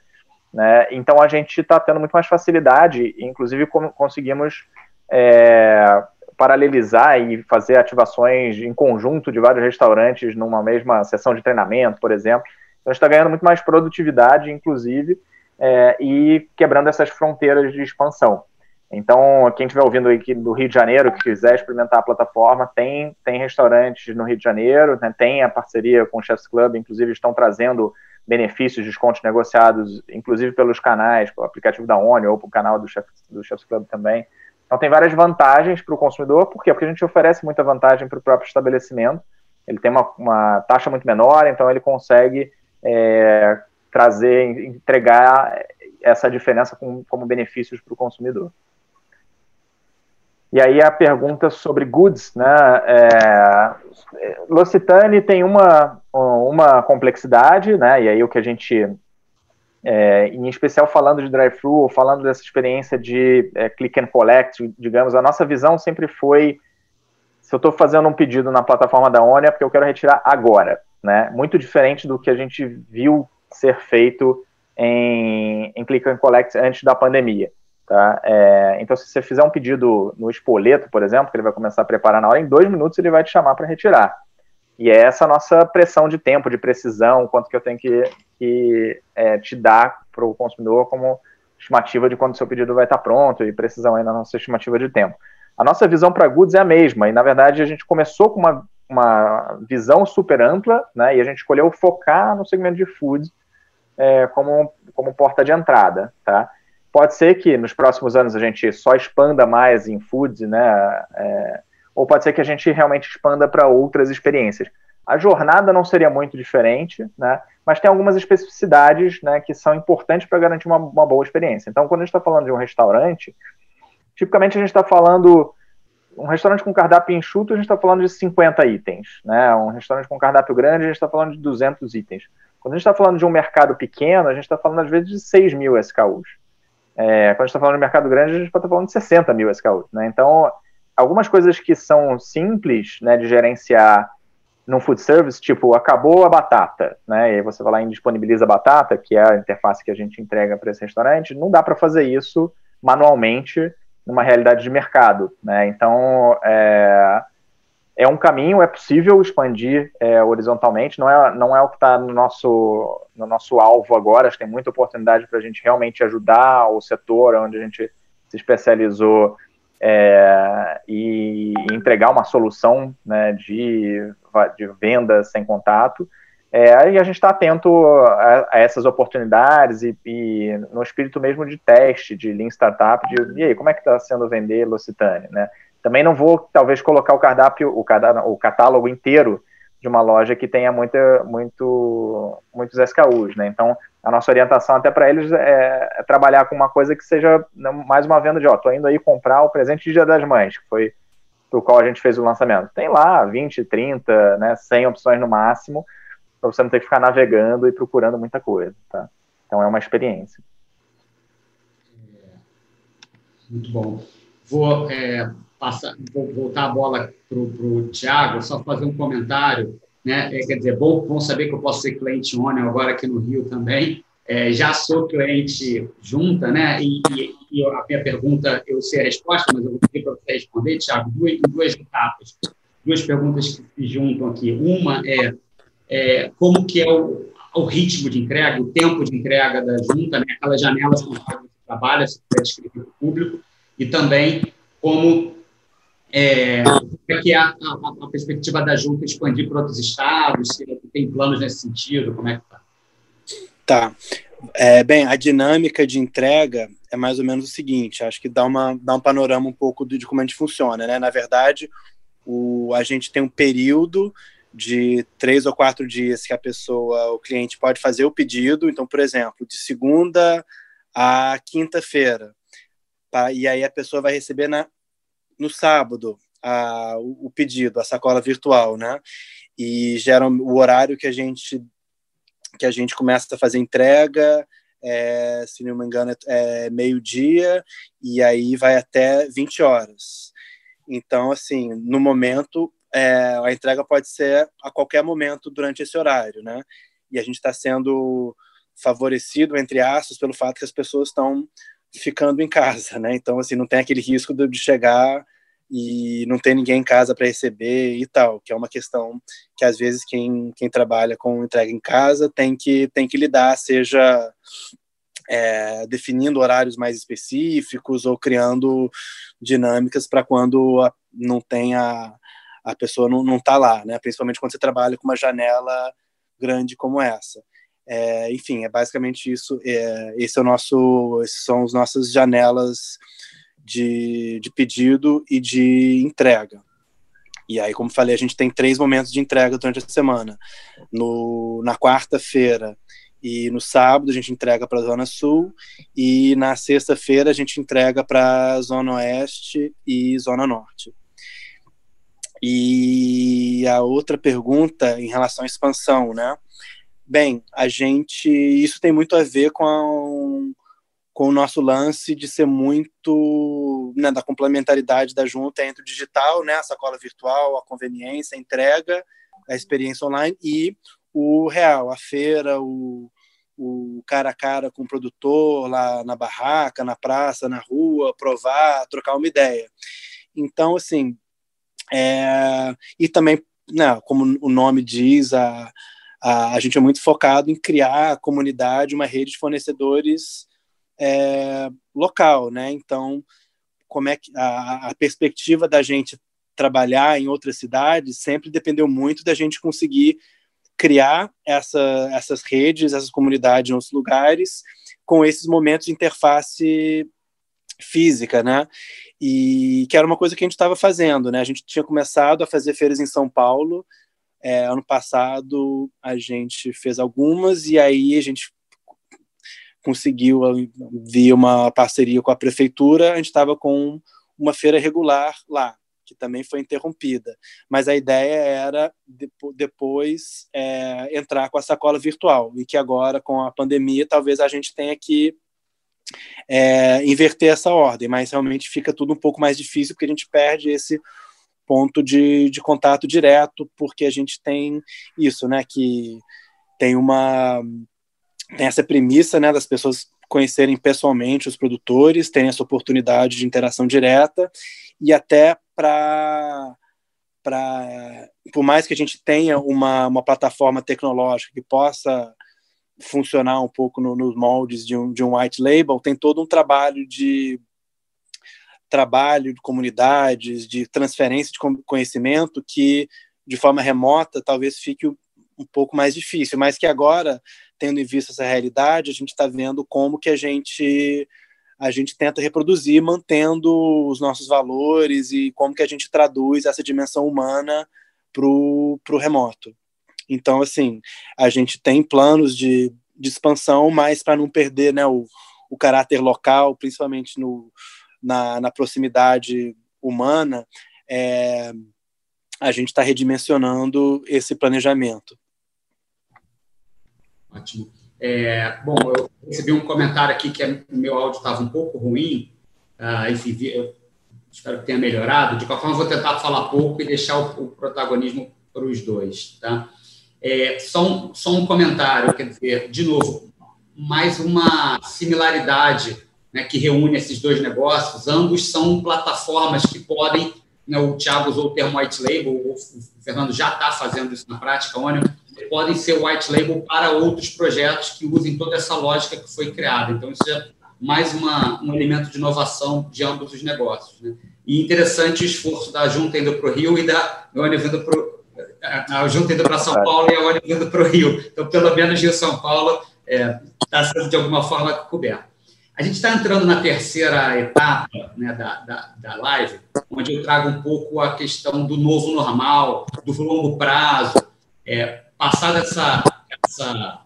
Né? Então, a gente está tendo muito mais facilidade, inclusive conseguimos é, paralelizar e fazer ativações em conjunto de vários restaurantes numa mesma sessão de treinamento, por exemplo. Então, está ganhando muito mais produtividade, inclusive, é, e quebrando essas fronteiras de expansão. Então, quem estiver ouvindo aqui do Rio de Janeiro, que quiser experimentar a plataforma, tem, tem restaurantes no Rio de Janeiro, né, tem a parceria com o Chefs Club, inclusive estão trazendo benefícios, descontos negociados, inclusive pelos canais, pelo aplicativo da ONI ou pelo canal do Chefs, do Chefs Club também. Então, tem várias vantagens para o consumidor, por quê? Porque a gente oferece muita vantagem para o próprio estabelecimento, ele tem uma, uma, taxa muito menor, então ele consegue é, trazer, entregar essa diferença com, como benefícios para o consumidor. E aí a pergunta sobre goods, né? É, L'Occitane tem uma, uma complexidade, né? E aí o que a gente, é, em especial falando de drive-thru falando dessa experiência de é, click and collect, digamos, a nossa visão sempre foi se eu estou fazendo um pedido na plataforma da ONI é porque eu quero retirar agora, né? Muito diferente do que a gente viu ser feito em, em click and collect antes da pandemia. Tá? É, então, se você fizer um pedido no espoleto, por exemplo, que ele vai começar a preparar na hora, em dois minutos ele vai te chamar para retirar. E é essa nossa pressão de tempo, de precisão, quanto que eu tenho que, que é, te dar para o consumidor como estimativa de quando seu pedido vai estar pronto e precisão aí na nossa estimativa de tempo. A nossa visão para goods é a mesma, e na verdade a gente começou com uma, uma visão super ampla, né, e a gente escolheu focar no segmento de food é, como, como porta de entrada, tá? Pode ser que nos próximos anos a gente só expanda mais em foods, né? É, ou pode ser que a gente realmente expanda para outras experiências. A jornada não seria muito diferente, né? Mas tem algumas especificidades, né, que são importantes para garantir uma, uma, boa experiência. Então, quando a gente está falando de um restaurante, tipicamente a gente está falando um restaurante com cardápio enxuto, a gente está falando de 50 itens, né? Um restaurante com cardápio grande, a gente está falando de 200 itens. Quando a gente está falando de um mercado pequeno, a gente está falando às vezes de 6 mil SKUs. É, quando a gente está falando de mercado grande, a gente estar falando de 60 mil SKUs. Né? Então, algumas coisas que são simples né, de gerenciar no food service, tipo, acabou a batata, né? E aí você vai lá e disponibiliza a batata, que é a interface que a gente entrega para esse restaurante, não dá para fazer isso manualmente numa realidade de mercado, né? Então, é, é um caminho, é possível expandir é, horizontalmente, não é, não é o que está no nosso, no nosso alvo agora, acho que tem muita oportunidade para a gente realmente ajudar o setor onde a gente se especializou é, e, entregar uma solução né, de, de venda sem contato. É, e a gente está atento a, a, essas oportunidades e, e, no espírito mesmo de teste, de Lean Startup, de e aí, como é que está sendo vender L'Occitane, né? Também não vou, talvez, colocar o cardápio, o, o catálogo inteiro de uma loja que tenha muita, muito, muitos SKUs, né? Então, a nossa orientação até para eles é, é, trabalhar com uma coisa que seja mais uma venda de, ó, tô indo aí comprar o presente de Dia das Mães, que foi pro qual a gente fez o lançamento. Tem lá 20, 30, né, 100 opções no máximo, para você não ter que ficar navegando e procurando muita coisa, tá? Então é uma experiência. Muito bom. Vou é, vou voltar a bola para o Tiago, só fazer um comentário. Né? É, quer dizer, bom, bom saber que eu posso ser cliente ONI agora aqui no Rio também. É, já sou cliente junta, né? E, e, e, a minha pergunta, eu sei a resposta, mas eu vou pedir para você responder, Tiago, duas, duas etapas, duas perguntas que se juntam aqui. Uma é, é como que é o, o, ritmo de entrega, o tempo de entrega da junta, né? aquelas janelas as você trabalha, se puder descrever para o público, e também como é, é que é a, a, a, perspectiva da junta expandir para outros estados, se tem planos nesse sentido, como é que está? Tá. É, bem, a dinâmica de entrega é mais ou menos o seguinte, acho que dá, uma, dá um panorama um pouco de como a gente funciona, né? Na verdade, o, a gente tem um período de três ou quatro dias que a pessoa, o cliente pode fazer o pedido, então, por exemplo, de segunda a quinta-feira, e aí a pessoa vai receber na, no sábado a, o, pedido, a sacola virtual, né? E gera o horário que a gente que a gente começa a fazer entrega, é, se não me engano, é, é meio-dia, e aí vai até 20 horas. Então, assim, no momento, é, a entrega pode ser a qualquer momento durante esse horário, né? E a gente está sendo favorecido, entre aspas, pelo fato que as pessoas estão ficando em casa, né? Então, assim, não tem aquele risco de chegar e não ter ninguém em casa para receber e tal, que é uma questão que às vezes quem, quem trabalha com entrega em casa tem que tem que lidar, seja é, definindo horários mais específicos ou criando dinâmicas para quando a, não tem a, a pessoa não está lá, né? principalmente quando você trabalha com uma janela grande como essa. É, enfim, é basicamente isso. É, esse é o nosso, esses são as nossas janelas de, de pedido e de entrega. E aí, como falei, a gente tem três momentos de entrega durante a semana. No, na quarta-feira e no sábado a gente entrega para a Zona Sul e na sexta-feira a gente entrega para a Zona Oeste e Zona Norte. E a outra pergunta em relação à expansão, né? Bem, a gente. Isso tem muito a ver com, a, com o nosso lance de ser muito. Né, da complementaridade da junta entre o digital, né, a sacola virtual, a conveniência, a entrega, a experiência online e o real, a feira, o, o cara a cara com o produtor lá na barraca, na praça, na rua, provar, trocar uma ideia. Então, assim, é, e também, né, como o nome diz, a, a, a gente é muito focado em criar a comunidade, uma rede de fornecedores é, local, né? Então, como é que a, a perspectiva da gente trabalhar em outras cidades sempre dependeu muito da gente conseguir criar essa, essas redes, essas comunidades em outros lugares, com esses momentos de interface física, né? E que era uma coisa que a gente estava fazendo, né? A gente tinha começado a fazer feiras em São Paulo é, ano passado a gente fez algumas e aí a gente conseguiu via uma parceria com a prefeitura, a gente estava com uma feira regular lá, que também foi interrompida. Mas a ideia era depois é, entrar com a sacola virtual e que agora com a pandemia talvez a gente tenha que é, inverter essa ordem, mas realmente fica tudo um pouco mais difícil porque a gente perde esse ponto de, de contato direto, porque a gente tem isso, né, que tem uma tem essa premissa, né, das pessoas conhecerem pessoalmente os produtores, terem essa oportunidade de interação direta e até para para por mais que a gente tenha uma, uma plataforma tecnológica que possa funcionar um pouco no, nos moldes de um, de um white label, tem todo um trabalho de trabalho de comunidades, de transferência de conhecimento que, de forma remota, talvez fique um pouco mais difícil, mas que agora, tendo em vista essa realidade, a gente está vendo como que a gente a gente tenta reproduzir, mantendo os nossos valores e como que a gente traduz essa dimensão humana para o remoto. Então, assim, a gente tem planos de, de expansão, mas para não perder né, o, o caráter local, principalmente no, na, na proximidade humana, é, a gente está redimensionando esse planejamento. Ótimo. É, bom, eu recebi um comentário aqui que o meu áudio estava um pouco ruim, uh, enfim, eu espero que tenha melhorado. De qualquer forma, vou tentar falar pouco e deixar o, o protagonismo para os dois. Tá? É, só, um, só um comentário, quer dizer, de novo, mais uma similaridade né, que reúne esses dois negócios, ambos são plataformas que podem, né, o Thiago usou o termo white label, o Fernando já está fazendo isso na prática, Ônibus, podem ser white label para outros projetos que usem toda essa lógica que foi criada. Então, isso é mais uma, um elemento de inovação de ambos os negócios. Né? E interessante o esforço da Junta indo para o Rio e da Ônibus indo para a Junta indo para São Paulo e a Ônibus indo para o Rio. Então, pelo menos Rio-São Paulo está é, tá sendo, de alguma forma, coberto. A gente está entrando na terceira etapa né, da, da, da live, onde eu trago um pouco a questão do novo normal, do longo prazo. É, passada essa, essa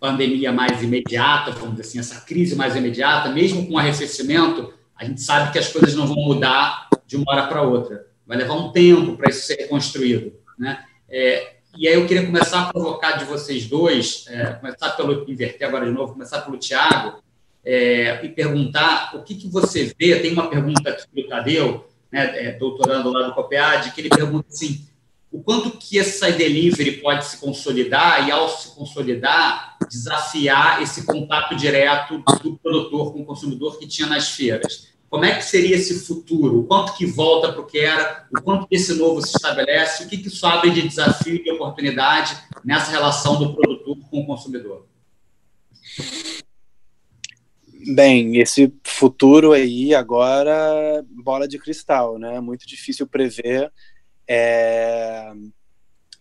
pandemia mais imediata, vamos dizer assim, essa crise mais imediata, mesmo com arrefecimento, a gente sabe que as coisas não vão mudar de uma hora para outra. Vai levar um tempo para isso ser reconstruído. Né? É, e aí eu queria começar a provocar de vocês dois, é, começar pelo, inverter agora de novo, começar pelo Tiago, é, e perguntar o que, que você vê, tem uma pergunta aqui do Tadeu, né, é, doutorando lá no COPEAD, que ele pergunta assim, o quanto que essa delivery pode se consolidar e, ao se consolidar, desafiar esse contato direto do produtor com o consumidor que tinha nas feiras. Como é que seria esse futuro? O quanto que volta para o que era? O quanto desse novo se estabelece? O que, que isso abre de desafio e oportunidade nessa relação do produtor com o consumidor? Bem, esse futuro aí agora bola de cristal, né? Muito difícil prever. É...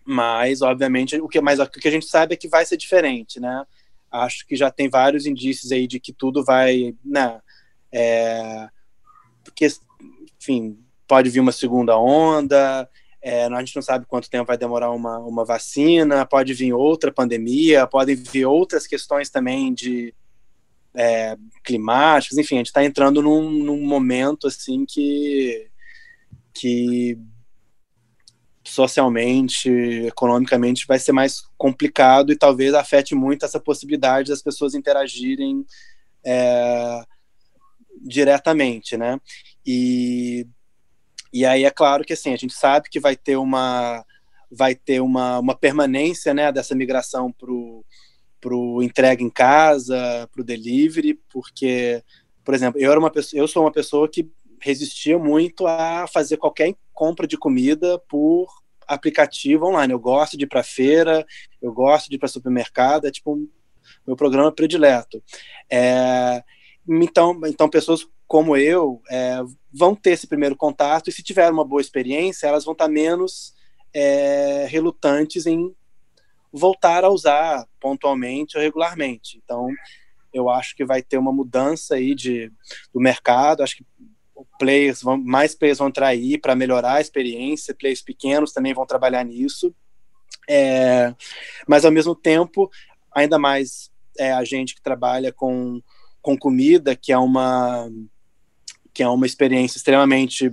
Mas, obviamente, o que, mais, o que a gente sabe é que vai ser diferente, né? Acho que já tem vários indícios aí de que tudo vai, né? É... Porque, enfim, pode vir uma segunda onda, é, a gente não sabe quanto tempo vai demorar uma, uma vacina, pode vir outra pandemia, podem vir outras questões também de é, climáticas, enfim, a gente está entrando num, num, momento assim que, que socialmente, economicamente vai ser mais complicado e talvez afete muito essa possibilidade das pessoas interagirem é, diretamente, né? E, e aí é claro que assim a gente sabe que vai ter uma vai ter uma, uma permanência né, dessa migração para o entrega em casa, para o delivery, porque, por exemplo, eu era uma pessoa, eu sou uma pessoa que resistia muito a fazer qualquer compra de comida por aplicativo online. Eu gosto de ir para feira, eu gosto de ir para supermercado, é tipo meu programa predileto. É, então, então pessoas como eu é, vão ter esse primeiro contato e se tiver uma boa experiência, elas vão estar menos é, relutantes em voltar a usar pontualmente ou regularmente. Então, eu acho que vai ter uma mudança aí de, do mercado. Acho que players vão, mais players vão trair para melhorar a experiência, players pequenos também vão trabalhar nisso. É, mas ao mesmo tempo, ainda mais é, a gente que trabalha com, com comida, que é uma que é uma experiência extremamente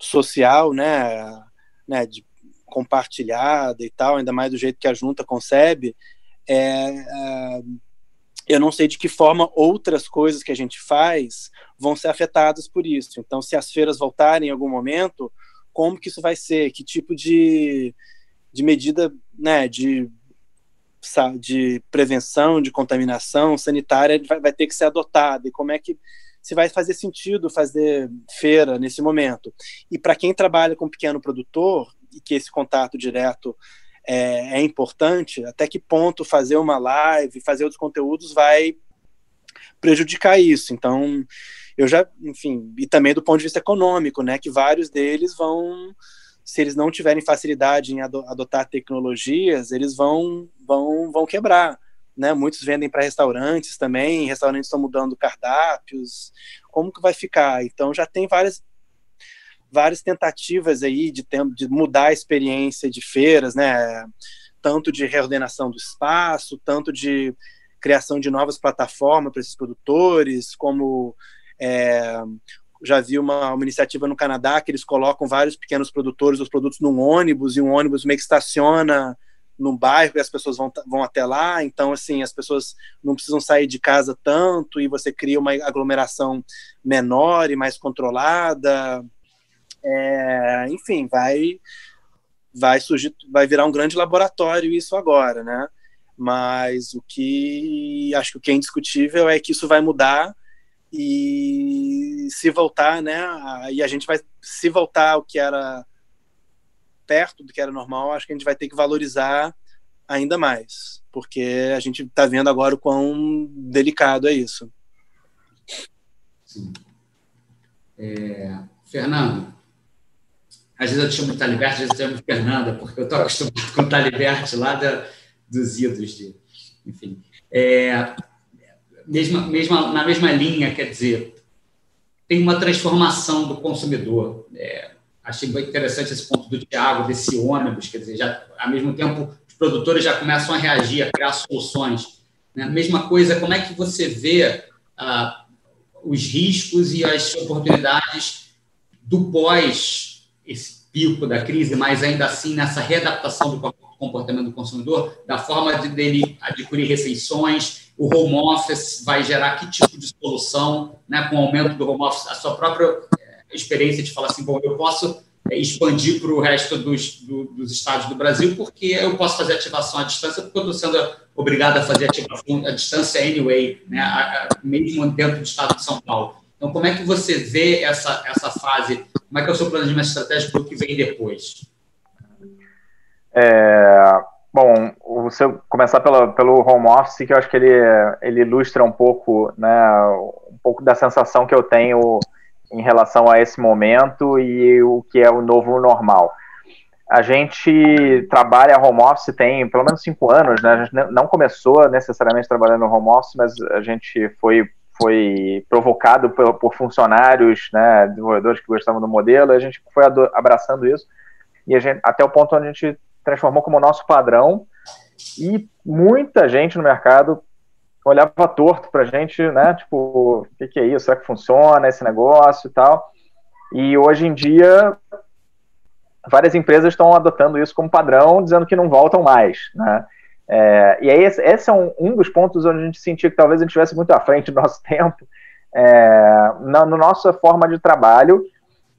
social, né, né, de compartilhada e tal, ainda mais do jeito que a junta concebe, é, é eu não sei de que forma outras coisas que a gente faz vão ser afetadas por isso. Então, se as feiras voltarem em algum momento, como que isso vai ser? Que tipo de, de medida né, de, de prevenção, de contaminação sanitária vai, vai ter que ser adotada? E como é que se vai fazer sentido fazer feira nesse momento? E para quem trabalha com pequeno produtor, e que esse contato direto é, é importante, até que ponto fazer uma live, fazer outros conteúdos vai prejudicar isso. Então, eu já, enfim, e também do ponto de vista econômico, né, que vários deles vão, se eles não tiverem facilidade em adotar tecnologias, eles vão, vão, vão quebrar. Né? Muitos vendem para restaurantes também, restaurantes estão mudando cardápios. Como que vai ficar? Então já tem várias várias tentativas aí de, de mudar a experiência de feiras, né? Tanto de reordenação do espaço, tanto de criação de novas plataformas para esses produtores, como é, já vi uma, uma, iniciativa no Canadá que eles colocam vários pequenos produtores, os produtos num ônibus, e um ônibus meio que estaciona no bairro e as pessoas vão, vão até lá, então assim, as pessoas não precisam sair de casa tanto e você cria uma aglomeração menor e mais controlada. É, enfim, vai vai surgir, vai virar um grande laboratório isso agora, né? Mas o que acho que o que é indiscutível é que isso vai mudar e se voltar, né? E a gente vai se voltar ao que era perto do que era normal, acho que a gente vai ter que valorizar ainda mais, porque a gente está vendo agora o quão delicado é isso. Sim. É, Fernando, às vezes eu te chamo de Taliberte, às vezes eu te chamo de Fernanda, porque eu estou acostumado com Taliberte lá da, dos idos de. Enfim. É, mesma, mesma, na mesma linha, quer dizer, tem uma transformação do consumidor. É, achei bem interessante esse ponto do Tiago, desse ônibus, quer dizer, já, ao mesmo tempo, os produtores já começam a reagir, a criar soluções. Né? Mesma coisa, como é que você vê ah, os riscos e as oportunidades do pós esse pico da crise, mas ainda assim nessa readaptação do comportamento do consumidor, da forma de dele adquirir refeições, o home office vai gerar que tipo de solução, né, com o aumento do home office, a sua própria eh, experiência de falar assim, bom, eu posso eh, expandir para o resto dos, do, dos estados do Brasil, porque eu posso fazer ativação à distância, porque eu estou sendo obrigado a fazer ativação à distância anyway, né, a, a, mesmo dentro do estado de São Paulo. Então, como é que você vê essa, essa fase? Como é que é o seu planejamento estratégico para o que vem depois? É, Bom, eu começar pelo, pelo home office, que eu acho que ele, ele ilustra um pouco, né, um pouco da sensação que eu tenho em relação a esse momento e o que é o novo normal. A gente trabalha home office tem pelo menos cinco anos, né? A gente não começou necessariamente trabalhando home office, mas a gente foi foi provocado por, por funcionários, né, desenvolvedores que gostavam do modelo, a gente foi abraçando isso e gente, até o ponto onde a gente transformou como nosso padrão. E muita gente no mercado olhava torto para a gente, né, tipo, o que, que é isso, será que funciona esse negócio e tal, e hoje em dia várias empresas estão adotando isso como padrão, dizendo que não voltam mais, né, é, e aí esse, esse é um, um, dos pontos onde a gente sentia que talvez a gente estivesse muito à frente do nosso tempo, é, na, na nossa forma de trabalho,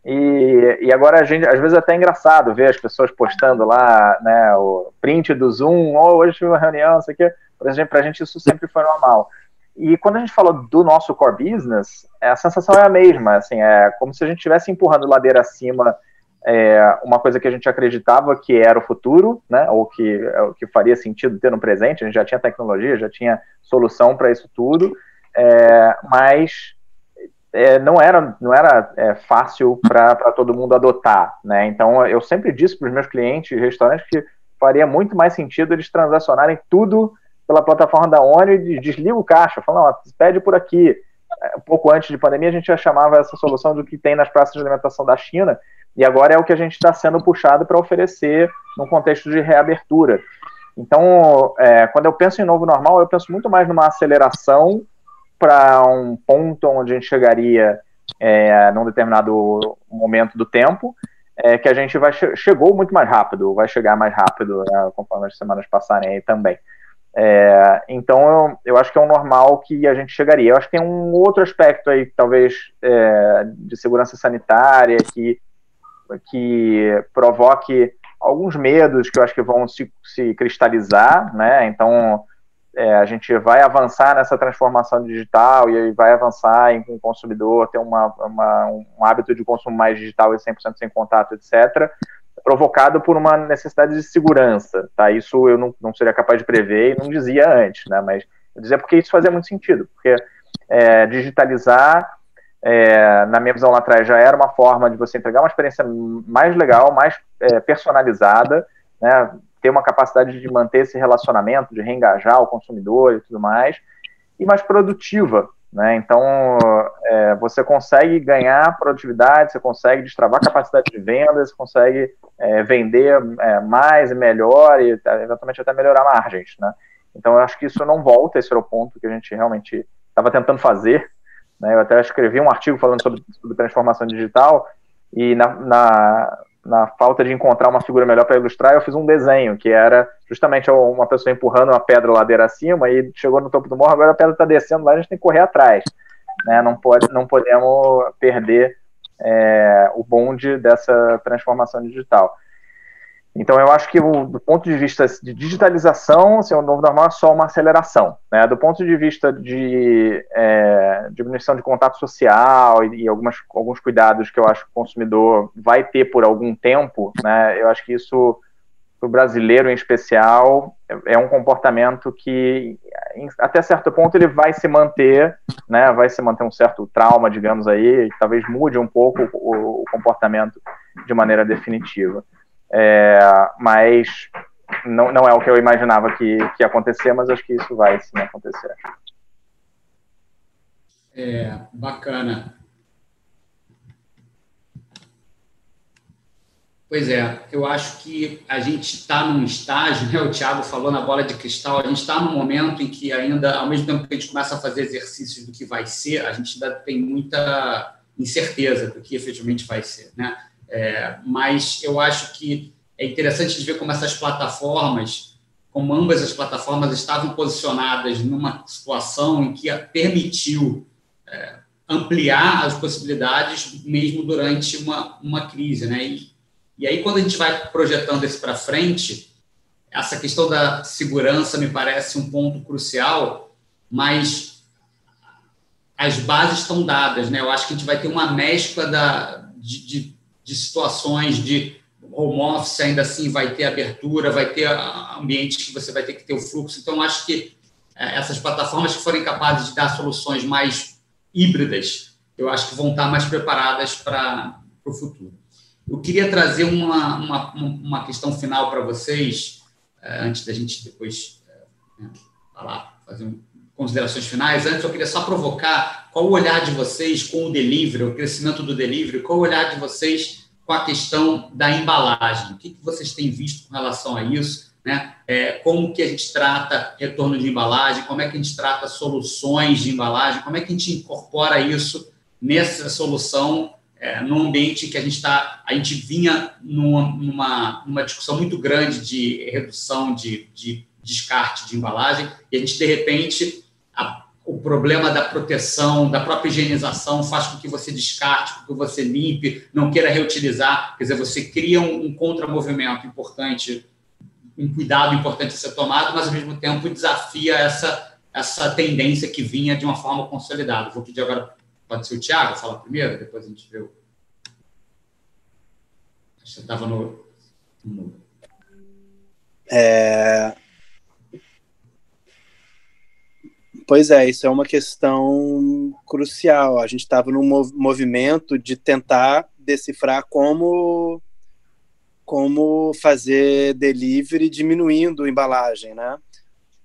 e, e, agora a gente, às vezes é até engraçado ver as pessoas postando lá, né, o print do Zoom, oh, hoje tive uma reunião, não sei o quê. Por exemplo, pra gente isso sempre foi normal. E quando a gente falou do nosso core business, a sensação é a mesma, assim, é como se a gente estivesse empurrando ladeira acima é, uma coisa que a gente acreditava que era o futuro, né, ou que, é que faria sentido ter no presente, a gente já tinha tecnologia, já tinha solução para isso tudo, é, mas é, não era, não era é, fácil para todo mundo adotar. Né? Então, eu sempre disse para os meus clientes restaurantes que faria muito mais sentido eles transacionarem tudo pela plataforma da ONU e desliga o caixa, falando, pede por aqui. Um pouco antes de pandemia, a gente já chamava essa solução do que tem nas praças de alimentação da China, e agora é o que a gente está sendo puxado para oferecer num contexto de reabertura. Então, é, quando eu penso em novo normal, eu penso muito mais numa aceleração para um ponto onde a gente chegaria é, num determinado momento do tempo, é, que a gente vai chegou muito mais rápido, vai chegar mais rápido né, conforme as semanas passarem aí também. É, então eu, eu acho que é um normal que a gente chegaria. Eu acho que tem um outro aspecto aí, talvez, é, de segurança sanitária que, que provoque alguns medos que eu acho que vão se, se cristalizar, né? Então é, a gente vai avançar nessa transformação digital e vai avançar em o consumidor ter uma, uma, um hábito de consumo mais digital e 100% sem contato, etc., provocado por uma necessidade de segurança. Tá? Isso eu não, não seria capaz de prever e não dizia antes, né? mas eu dizia porque isso fazia muito sentido, porque é, digitalizar, é, na minha visão lá atrás, já era uma forma de você entregar uma experiência mais legal, mais é, personalizada, né? Ter uma capacidade de manter esse relacionamento, de reengajar o consumidor e tudo mais, e mais produtiva. Né? Então, é, você consegue ganhar produtividade, você consegue destravar capacidade de venda, você consegue é, vender é, mais e melhor e eventualmente até melhorar margens. Né? Então, eu acho que isso não volta, esse era o ponto que a gente realmente estava tentando fazer. Né? Eu até escrevi um artigo falando sobre, sobre transformação digital e na, na na falta de encontrar uma figura melhor para ilustrar, eu fiz um desenho que era justamente uma pessoa empurrando uma pedra ladeira acima e chegou no topo do morro, agora a pedra está descendo lá, a gente tem que correr atrás. Né? Não, pode, não podemos perder é, o bonde dessa transformação digital. Então, eu acho que o, do ponto de vista de digitalização, assim, o novo normal é só uma aceleração. Né? Do ponto de vista de é, diminuição de contato social e, e, algumas, alguns cuidados que eu acho que o consumidor vai ter por algum tempo, né? eu acho que isso, para o brasileiro em especial, é, é um comportamento que, em, até certo ponto, ele vai se manter, né? vai se manter um certo trauma, digamos aí, talvez mude um pouco o, o comportamento de maneira definitiva. É, mas não, não é o que eu imaginava que, que ia acontecer, mas acho que isso vai sim acontecer. É, bacana. Pois é, eu acho que a gente está num estágio, né, o Thiago falou na bola de cristal, a gente está num momento em que ainda, ao mesmo tempo que a gente começa a fazer exercícios do que vai ser, a gente ainda tem muita incerteza do que efetivamente vai ser, né? É, mas eu acho que é interessante de ver como essas plataformas, como ambas as plataformas estavam posicionadas numa situação em que permitiu é, ampliar as possibilidades mesmo durante uma, uma crise, né? E, e aí quando a gente vai projetando isso para frente, essa questão da segurança me parece um ponto crucial, mas as bases estão dadas, né? Eu acho que a gente vai ter uma mescla da, de, de de situações de home office ainda assim vai ter abertura, vai ter ambientes que você vai ter que ter o fluxo. Então, acho que é, essas plataformas que forem capazes de dar soluções mais híbridas, eu acho que vão estar mais preparadas para o futuro. Eu queria trazer uma, uma, uma questão final para vocês, é, antes da gente depois é, falar, fazer considerações finais. Antes, eu queria só provocar qual o olhar de vocês com o delivery, o crescimento do delivery, qual o olhar de vocês com a questão da embalagem. O que, vocês têm visto com relação a isso? Né? É, como que a gente trata retorno de embalagem? Como é que a gente trata soluções de embalagem? Como é que a gente incorpora isso nessa solução é, num ambiente que a gente está, a gente vinha numa, numa, numa, discussão muito grande de redução de, de descarte de embalagem e a gente de repente a, o problema da proteção, da própria higienização faz com que você descarte, com que você limpe, não queira reutilizar. Quer dizer, você cria um, um contramovimento importante, um cuidado importante a ser tomado, mas ao mesmo tempo desafia essa, essa tendência que vinha de uma forma consolidada. Vou pedir agora, pode ser o Tiago falar primeiro, depois a gente vê o. Você estava no. no... É, Pois é, isso é uma questão crucial. A gente estava num movimento de tentar decifrar como como fazer delivery diminuindo embalagem, né?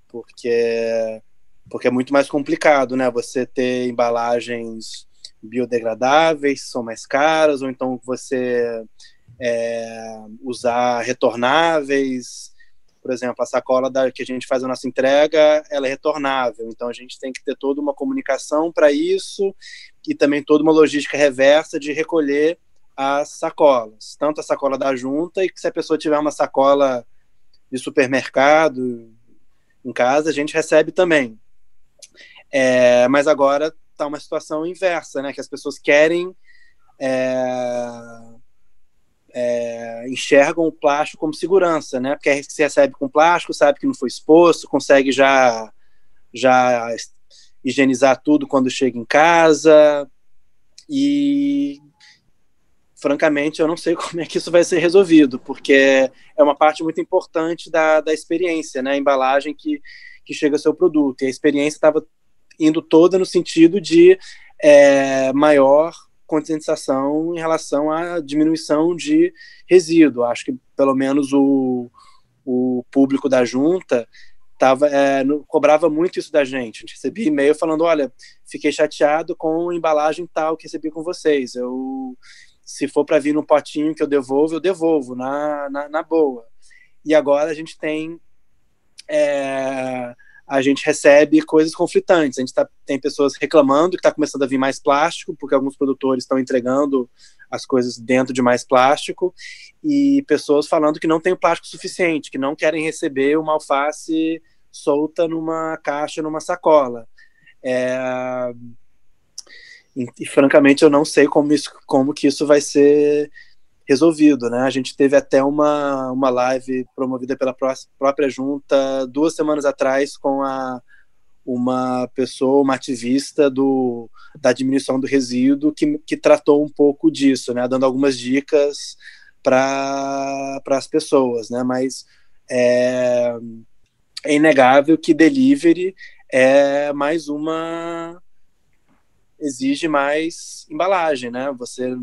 Porque porque é muito mais complicado, né? Você ter embalagens biodegradáveis, são mais caras, ou então você é, usar retornáveis, por exemplo, a sacola da, que a gente faz a nossa entrega, ela é retornável, então a gente tem que ter toda uma comunicação para isso e também toda uma logística reversa de recolher as sacolas, tanto a sacola da junta e que se a pessoa tiver uma sacola de supermercado em casa, a gente recebe também. É, mas agora está uma situação inversa, né? Que as pessoas querem é, é, enxergam o plástico como segurança, né? Porque se recebe com plástico, sabe que não foi exposto, consegue já, já higienizar tudo quando chega em casa. E, francamente, eu não sei como é que isso vai ser resolvido, porque é uma parte muito importante da, da experiência, né? A embalagem que, que chega ao seu produto. E a experiência estava indo toda no sentido de é, maior conscientização em relação à diminuição de resíduo. Acho que pelo menos o, o público da junta tava, é, no, cobrava muito isso da gente. Gente recebia e-mail falando: olha, fiquei chateado com a embalagem tal que recebi com vocês. Eu, se for para vir num potinho que eu devolvo, eu devolvo, na, na, na boa. E agora a gente tem. É, a gente recebe coisas conflitantes. A gente tá, tem pessoas reclamando que está começando a vir mais plástico, porque alguns produtores estão entregando as coisas dentro de mais plástico, e pessoas falando que não tem plástico suficiente, que não querem receber uma alface solta numa caixa, numa sacola. É... E, e, francamente, eu não sei como, isso, como que isso vai ser resolvido, né? A gente teve até uma, uma live promovida pela própria junta duas semanas atrás com a, uma pessoa, uma ativista do, da diminuição do resíduo que, que tratou um pouco disso, né? Dando algumas dicas para as pessoas, né? Mas é, é inegável que delivery é mais uma exige mais embalagem, né? Você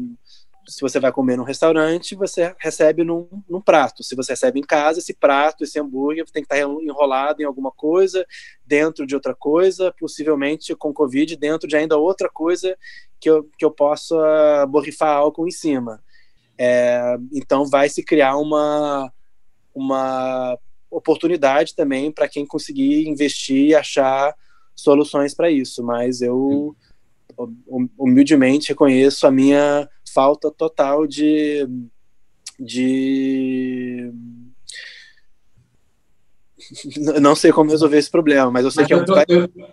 se você vai comer num restaurante, você recebe num, num, prato. Se você recebe em casa, esse prato, esse hambúrguer tem que estar enrolado em alguma coisa, dentro de outra coisa, possivelmente com Covid, dentro de ainda outra coisa que eu, que eu possa borrifar álcool em cima. É, então, vai se criar uma, uma oportunidade também para quem conseguir investir e achar soluções para isso. Mas eu humildemente reconheço a minha falta total de de não sei como resolver esse problema, mas eu sei mas que é um.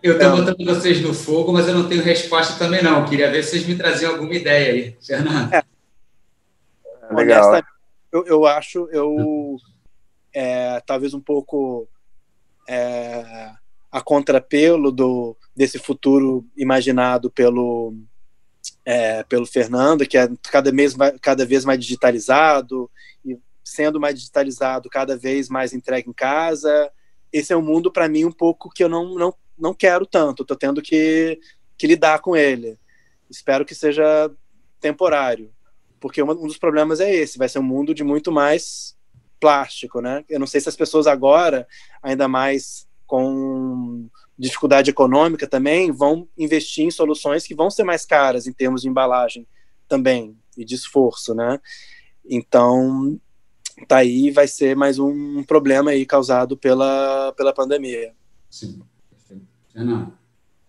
Eu estou botando vocês no fogo, mas eu não tenho resposta também, não. queria ver se vocês me traziam alguma ideia aí, Fernando. É. Legal. Eu, eu acho, eu é, talvez um pouco é, a contrapelo do, desse futuro imaginado pelo é, pelo Fernando, que é cada vez, cada vez mais digitalizado, e sendo mais digitalizado, cada vez mais entregue em casa. Esse é um mundo, para mim, um pouco que eu não, não, não quero tanto, estou tendo que, que lidar com ele. Espero que seja temporário, porque um dos problemas é esse, vai ser um mundo de muito mais plástico, né? Eu não sei se as pessoas agora, ainda mais com dificuldade econômica também, vão investir em soluções que vão ser mais caras em termos de embalagem também e de esforço, né? Então, tá aí, vai ser mais um problema aí causado pela, pela pandemia. Sim, perfeito. Fernando.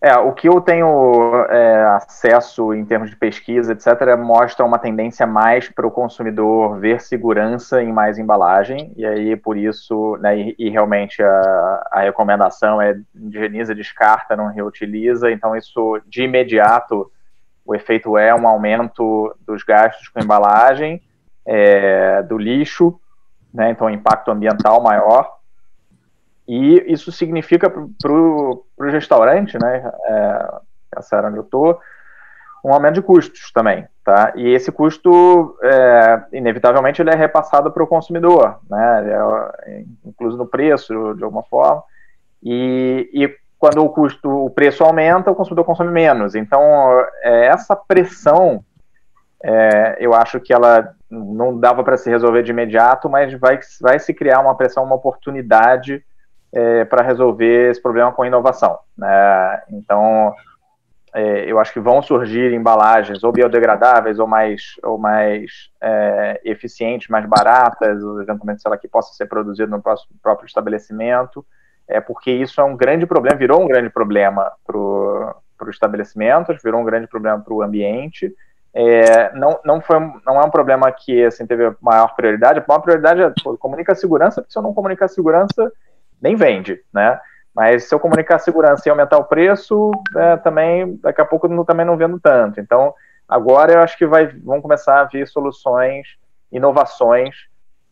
É, o que eu tenho é, acesso em termos de pesquisa, etc., mostra uma tendência mais para o consumidor ver segurança em mais embalagem, e aí por isso, né, e, e realmente a, a, recomendação é higieniza, descarta, não reutiliza, então isso de imediato o efeito é um aumento dos gastos com embalagem, é, do lixo, né, então impacto ambiental maior, e isso significa para o restaurante, né, é, essa era onde eu estou, um aumento de custos também, tá? E esse custo, é, inevitavelmente, ele é repassado para o consumidor, né? É, incluso no preço, de alguma forma. E, e quando o custo, o preço aumenta, o consumidor consome menos. Então, é, essa pressão, é, eu acho que ela não dava para se resolver de imediato, mas vai, vai se criar uma pressão, uma oportunidade é, para resolver esse problema com inovação. Né? Então, é, eu acho que vão surgir embalagens ou biodegradáveis ou mais, ou mais é, eficientes, mais baratas, ou eventualmente, sei lá, que possa ser produzido no próximo, próprio estabelecimento, é porque isso é um grande problema, virou um grande problema para o estabelecimento, virou um grande problema para o ambiente, é, não, não, foi, não é um problema que assim, teve maior prioridade. A maior prioridade é pô, comunicar segurança, porque se eu não comunicar segurança, nem vende, né? Mas se eu comunicar segurança e aumentar o preço, é, também daqui a pouco eu também não vendo tanto. Então, agora eu acho que vai, vão começar a vir soluções, inovações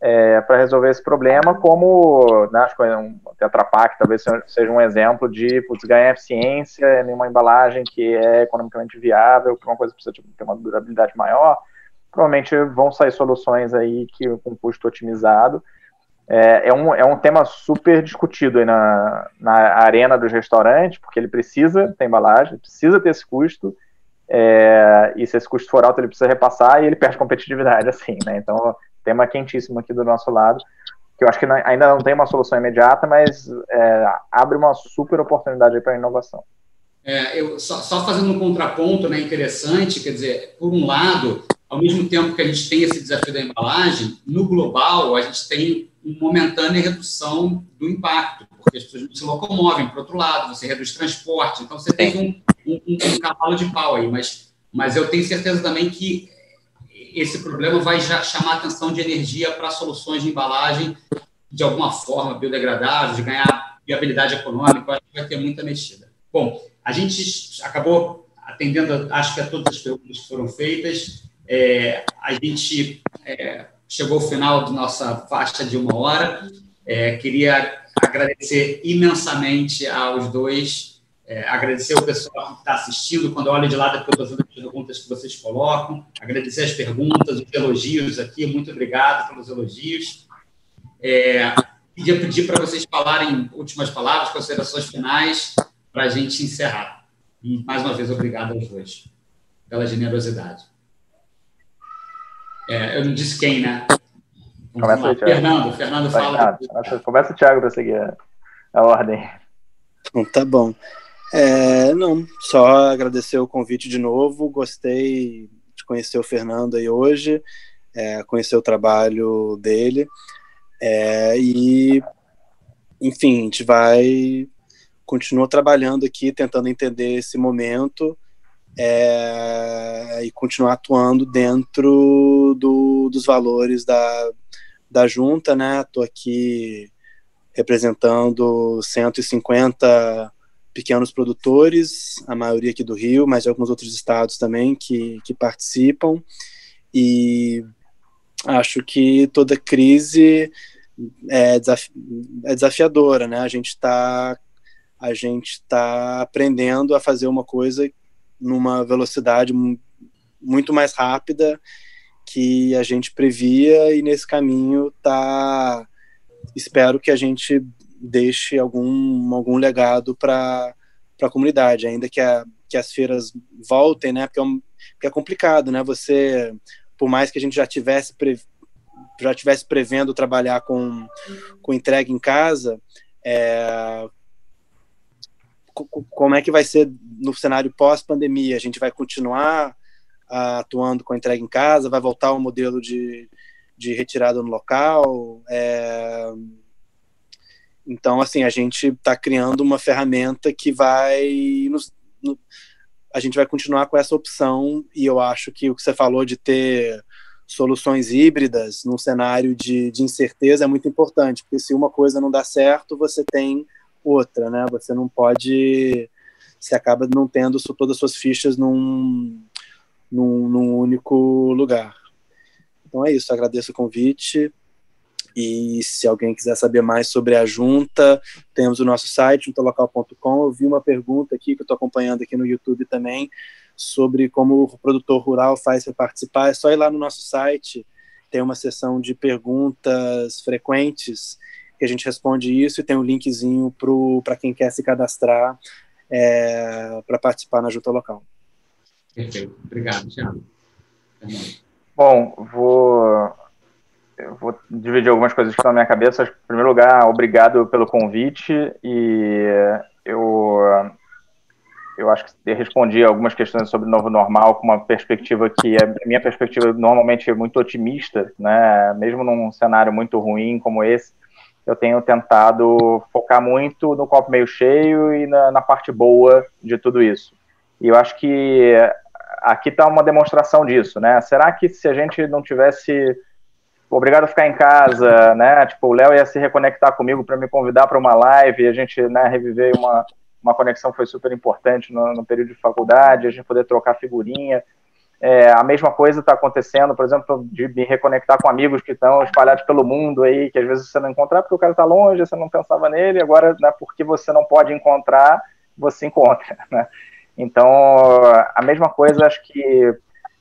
é, para resolver esse problema, como né, acho que um Tetra Pak talvez seja um exemplo de putz, ganhar eficiência em uma embalagem que é economicamente viável, que uma coisa precisa ter uma durabilidade maior. Provavelmente vão sair soluções aí que com custo otimizado é, é, um, é um tema super discutido aí na, na arena dos restaurantes, porque ele precisa ter embalagem, precisa ter esse custo, é, e se esse custo for alto, ele precisa repassar e ele perde competitividade, assim, né? Então, tema quentíssimo aqui do nosso lado, que eu acho que não, ainda não tem uma solução imediata, mas é, abre uma super oportunidade para a inovação. É, eu, só, só, fazendo um contraponto né, interessante, quer dizer, por um lado, ao mesmo tempo que a gente tem esse desafio da embalagem, no global, a gente tem momentânea redução do impacto, porque as pessoas se locomovem para outro lado, você reduz transporte, então você tem um, um, um cavalo de pau aí, mas, mas eu tenho certeza também que esse problema vai já chamar atenção de energia para soluções de embalagem de alguma forma biodegradáveis, de ganhar viabilidade econômica, acho que vai ter muita mexida. Bom, a gente acabou atendendo, acho que a todas as perguntas que foram feitas. É, a gente é, chegou ao final da nossa faixa de uma hora. É, queria agradecer imensamente aos dois, é, agradecer o pessoal que está assistindo, quando eu olho de lado, é porque eu estou as perguntas que vocês colocam, agradecer as perguntas, os elogios aqui, muito obrigado pelos elogios. É, queria pedir para vocês falarem últimas palavras, considerações finais, para a gente encerrar. E, mais uma vez, obrigado aos dois pela generosidade. É, eu não disse quem, né? Começa aí, Fernando, Fernando fala. Começa o Thiago para seguir a, a ordem. Então, tá bom. É, não, só agradecer o convite de novo. Gostei de conhecer o Fernando aí hoje, é, conhecer o trabalho dele. É, e, enfim, a gente vai continuar trabalhando aqui, tentando entender esse momento é, e continuar atuando dentro do, dos valores da, da junta, né? Estou aqui representando 150 pequenos produtores, a maioria aqui do Rio, mas de alguns outros estados também que, que participam. E acho que toda crise é, desafi é desafiadora, né? A gente está a gente está aprendendo a fazer uma coisa numa velocidade muito mais rápida que a gente previa e nesse caminho tá espero que a gente deixe algum algum legado para para a comunidade ainda que, a, que as feiras voltem né porque é, um, porque é complicado né você por mais que a gente já tivesse pre, já tivesse prevendo trabalhar com com entrega em casa é, como é que vai ser no cenário pós-pandemia? A gente vai continuar atuando com entrega em casa, vai voltar ao modelo de, de retirada no local. É... Então, assim, a gente está criando uma ferramenta que vai nos, no, a gente vai continuar com essa opção e eu acho que o que você falou de ter soluções híbridas num cenário de, de incerteza é muito importante, porque se uma coisa não dá certo, você tem outra, né? Você não pode, você acaba não tendo todas as suas fichas num, num, num único lugar. Então é isso, agradeço o convite. E se alguém quiser saber mais sobre a junta, temos o nosso site, juntalocal.com. Eu vi uma pergunta aqui que eu estou acompanhando aqui no YouTube também, sobre como o produtor rural faz para participar. É só ir lá no nosso site, tem uma seção de perguntas frequentes, que a gente responde isso, e tem um linkzinho para quem quer se cadastrar é, para participar na junta local. Perfeito. Obrigado, Thiago. Bom, vou, vou dividir algumas coisas que estão na minha cabeça. Em primeiro lugar, obrigado pelo convite e eu, eu acho que respondi algumas questões sobre o novo normal com uma perspectiva que é a minha perspectiva normalmente é muito otimista, né? Mesmo num cenário muito ruim como esse, eu tenho tentado focar muito no copo meio cheio e na, na parte boa de tudo isso. E eu acho que aqui está uma demonstração disso, né? Será que se a gente não tivesse obrigado a ficar em casa, né? Tipo, o Léo ia se reconectar comigo para me convidar para uma live e a gente, né, reviver uma, uma conexão foi super importante no, no período de faculdade, a gente poder trocar figurinha. É, a mesma coisa está acontecendo, por exemplo, de me reconectar com amigos que estão espalhados pelo mundo aí, que às vezes você não encontrar porque o cara está longe, você não pensava nele, agora, né, porque você não pode encontrar, você encontra, né? Então, a mesma coisa acho que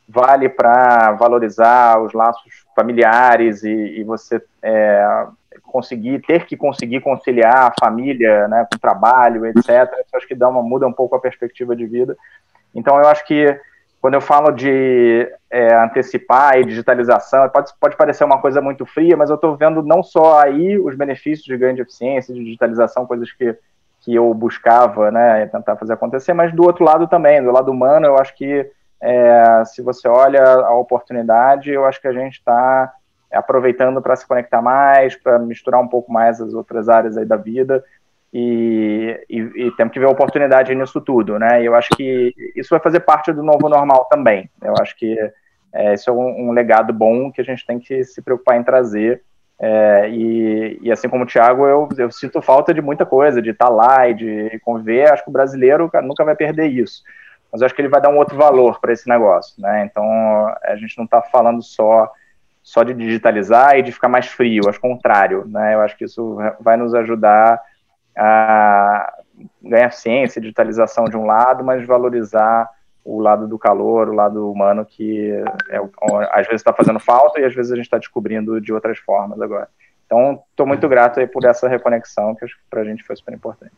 vale para valorizar os laços familiares e, e você é, conseguir, ter que conseguir conciliar a família né, com o trabalho, etc. Isso acho que dá uma, muda um pouco a perspectiva de vida. Então, eu acho que quando eu falo de é, antecipar e digitalização, pode, pode parecer uma coisa muito fria, mas eu estou vendo não só aí os benefícios de grande eficiência, de digitalização, coisas que que eu buscava, né, tentar fazer acontecer, mas do outro lado também, do lado humano, eu acho que é, se você olha a oportunidade, eu acho que a gente está aproveitando para se conectar mais, para misturar um pouco mais as outras áreas aí da vida e, e, e, temos que ver a oportunidade nisso tudo, né? E eu acho que isso vai fazer parte do novo normal também. Eu acho que é, isso é um, um legado bom que a gente tem que se preocupar em trazer é, e, e, assim como o Thiago, eu, eu, sinto falta de muita coisa, de estar tá lá e de conviver. Acho que o brasileiro nunca vai perder isso. Mas acho que ele vai dar um outro valor para esse negócio. Né? Então, a gente não está falando só, só de digitalizar e de ficar mais frio, acho contrário. Né? Eu acho que isso vai nos ajudar a ganhar ciência, digitalização de um lado, mas valorizar o lado do calor, o lado humano que é, às vezes está fazendo falta e às vezes a gente está descobrindo de outras formas agora. Então, estou muito grato aí por essa reconexão que para a gente foi super importante.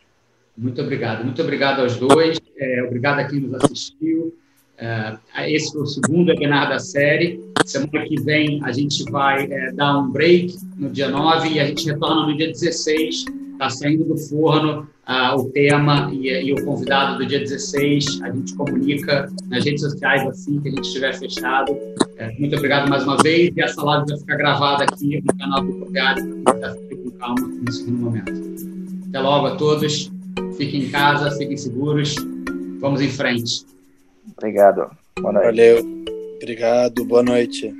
Muito obrigado. Muito obrigado aos dois. É, obrigado a quem nos assistiu. É, esse foi o segundo webinar da série. Semana que vem a gente vai é, dar um break no dia 9 e a gente retorna no dia 16 está saindo do forno ah, o tema e, e, o convidado do dia 16. A gente comunica nas redes sociais assim que a gente estiver fechado. É, muito obrigado mais uma vez. E essa live vai ficar gravada aqui no canal do Copiado para ficar com calma no segundo momento. Até logo a todos. Fiquem em casa, fiquem seguros. Vamos em frente. Obrigado. Boa noite. Valeu. Obrigado. Boa noite.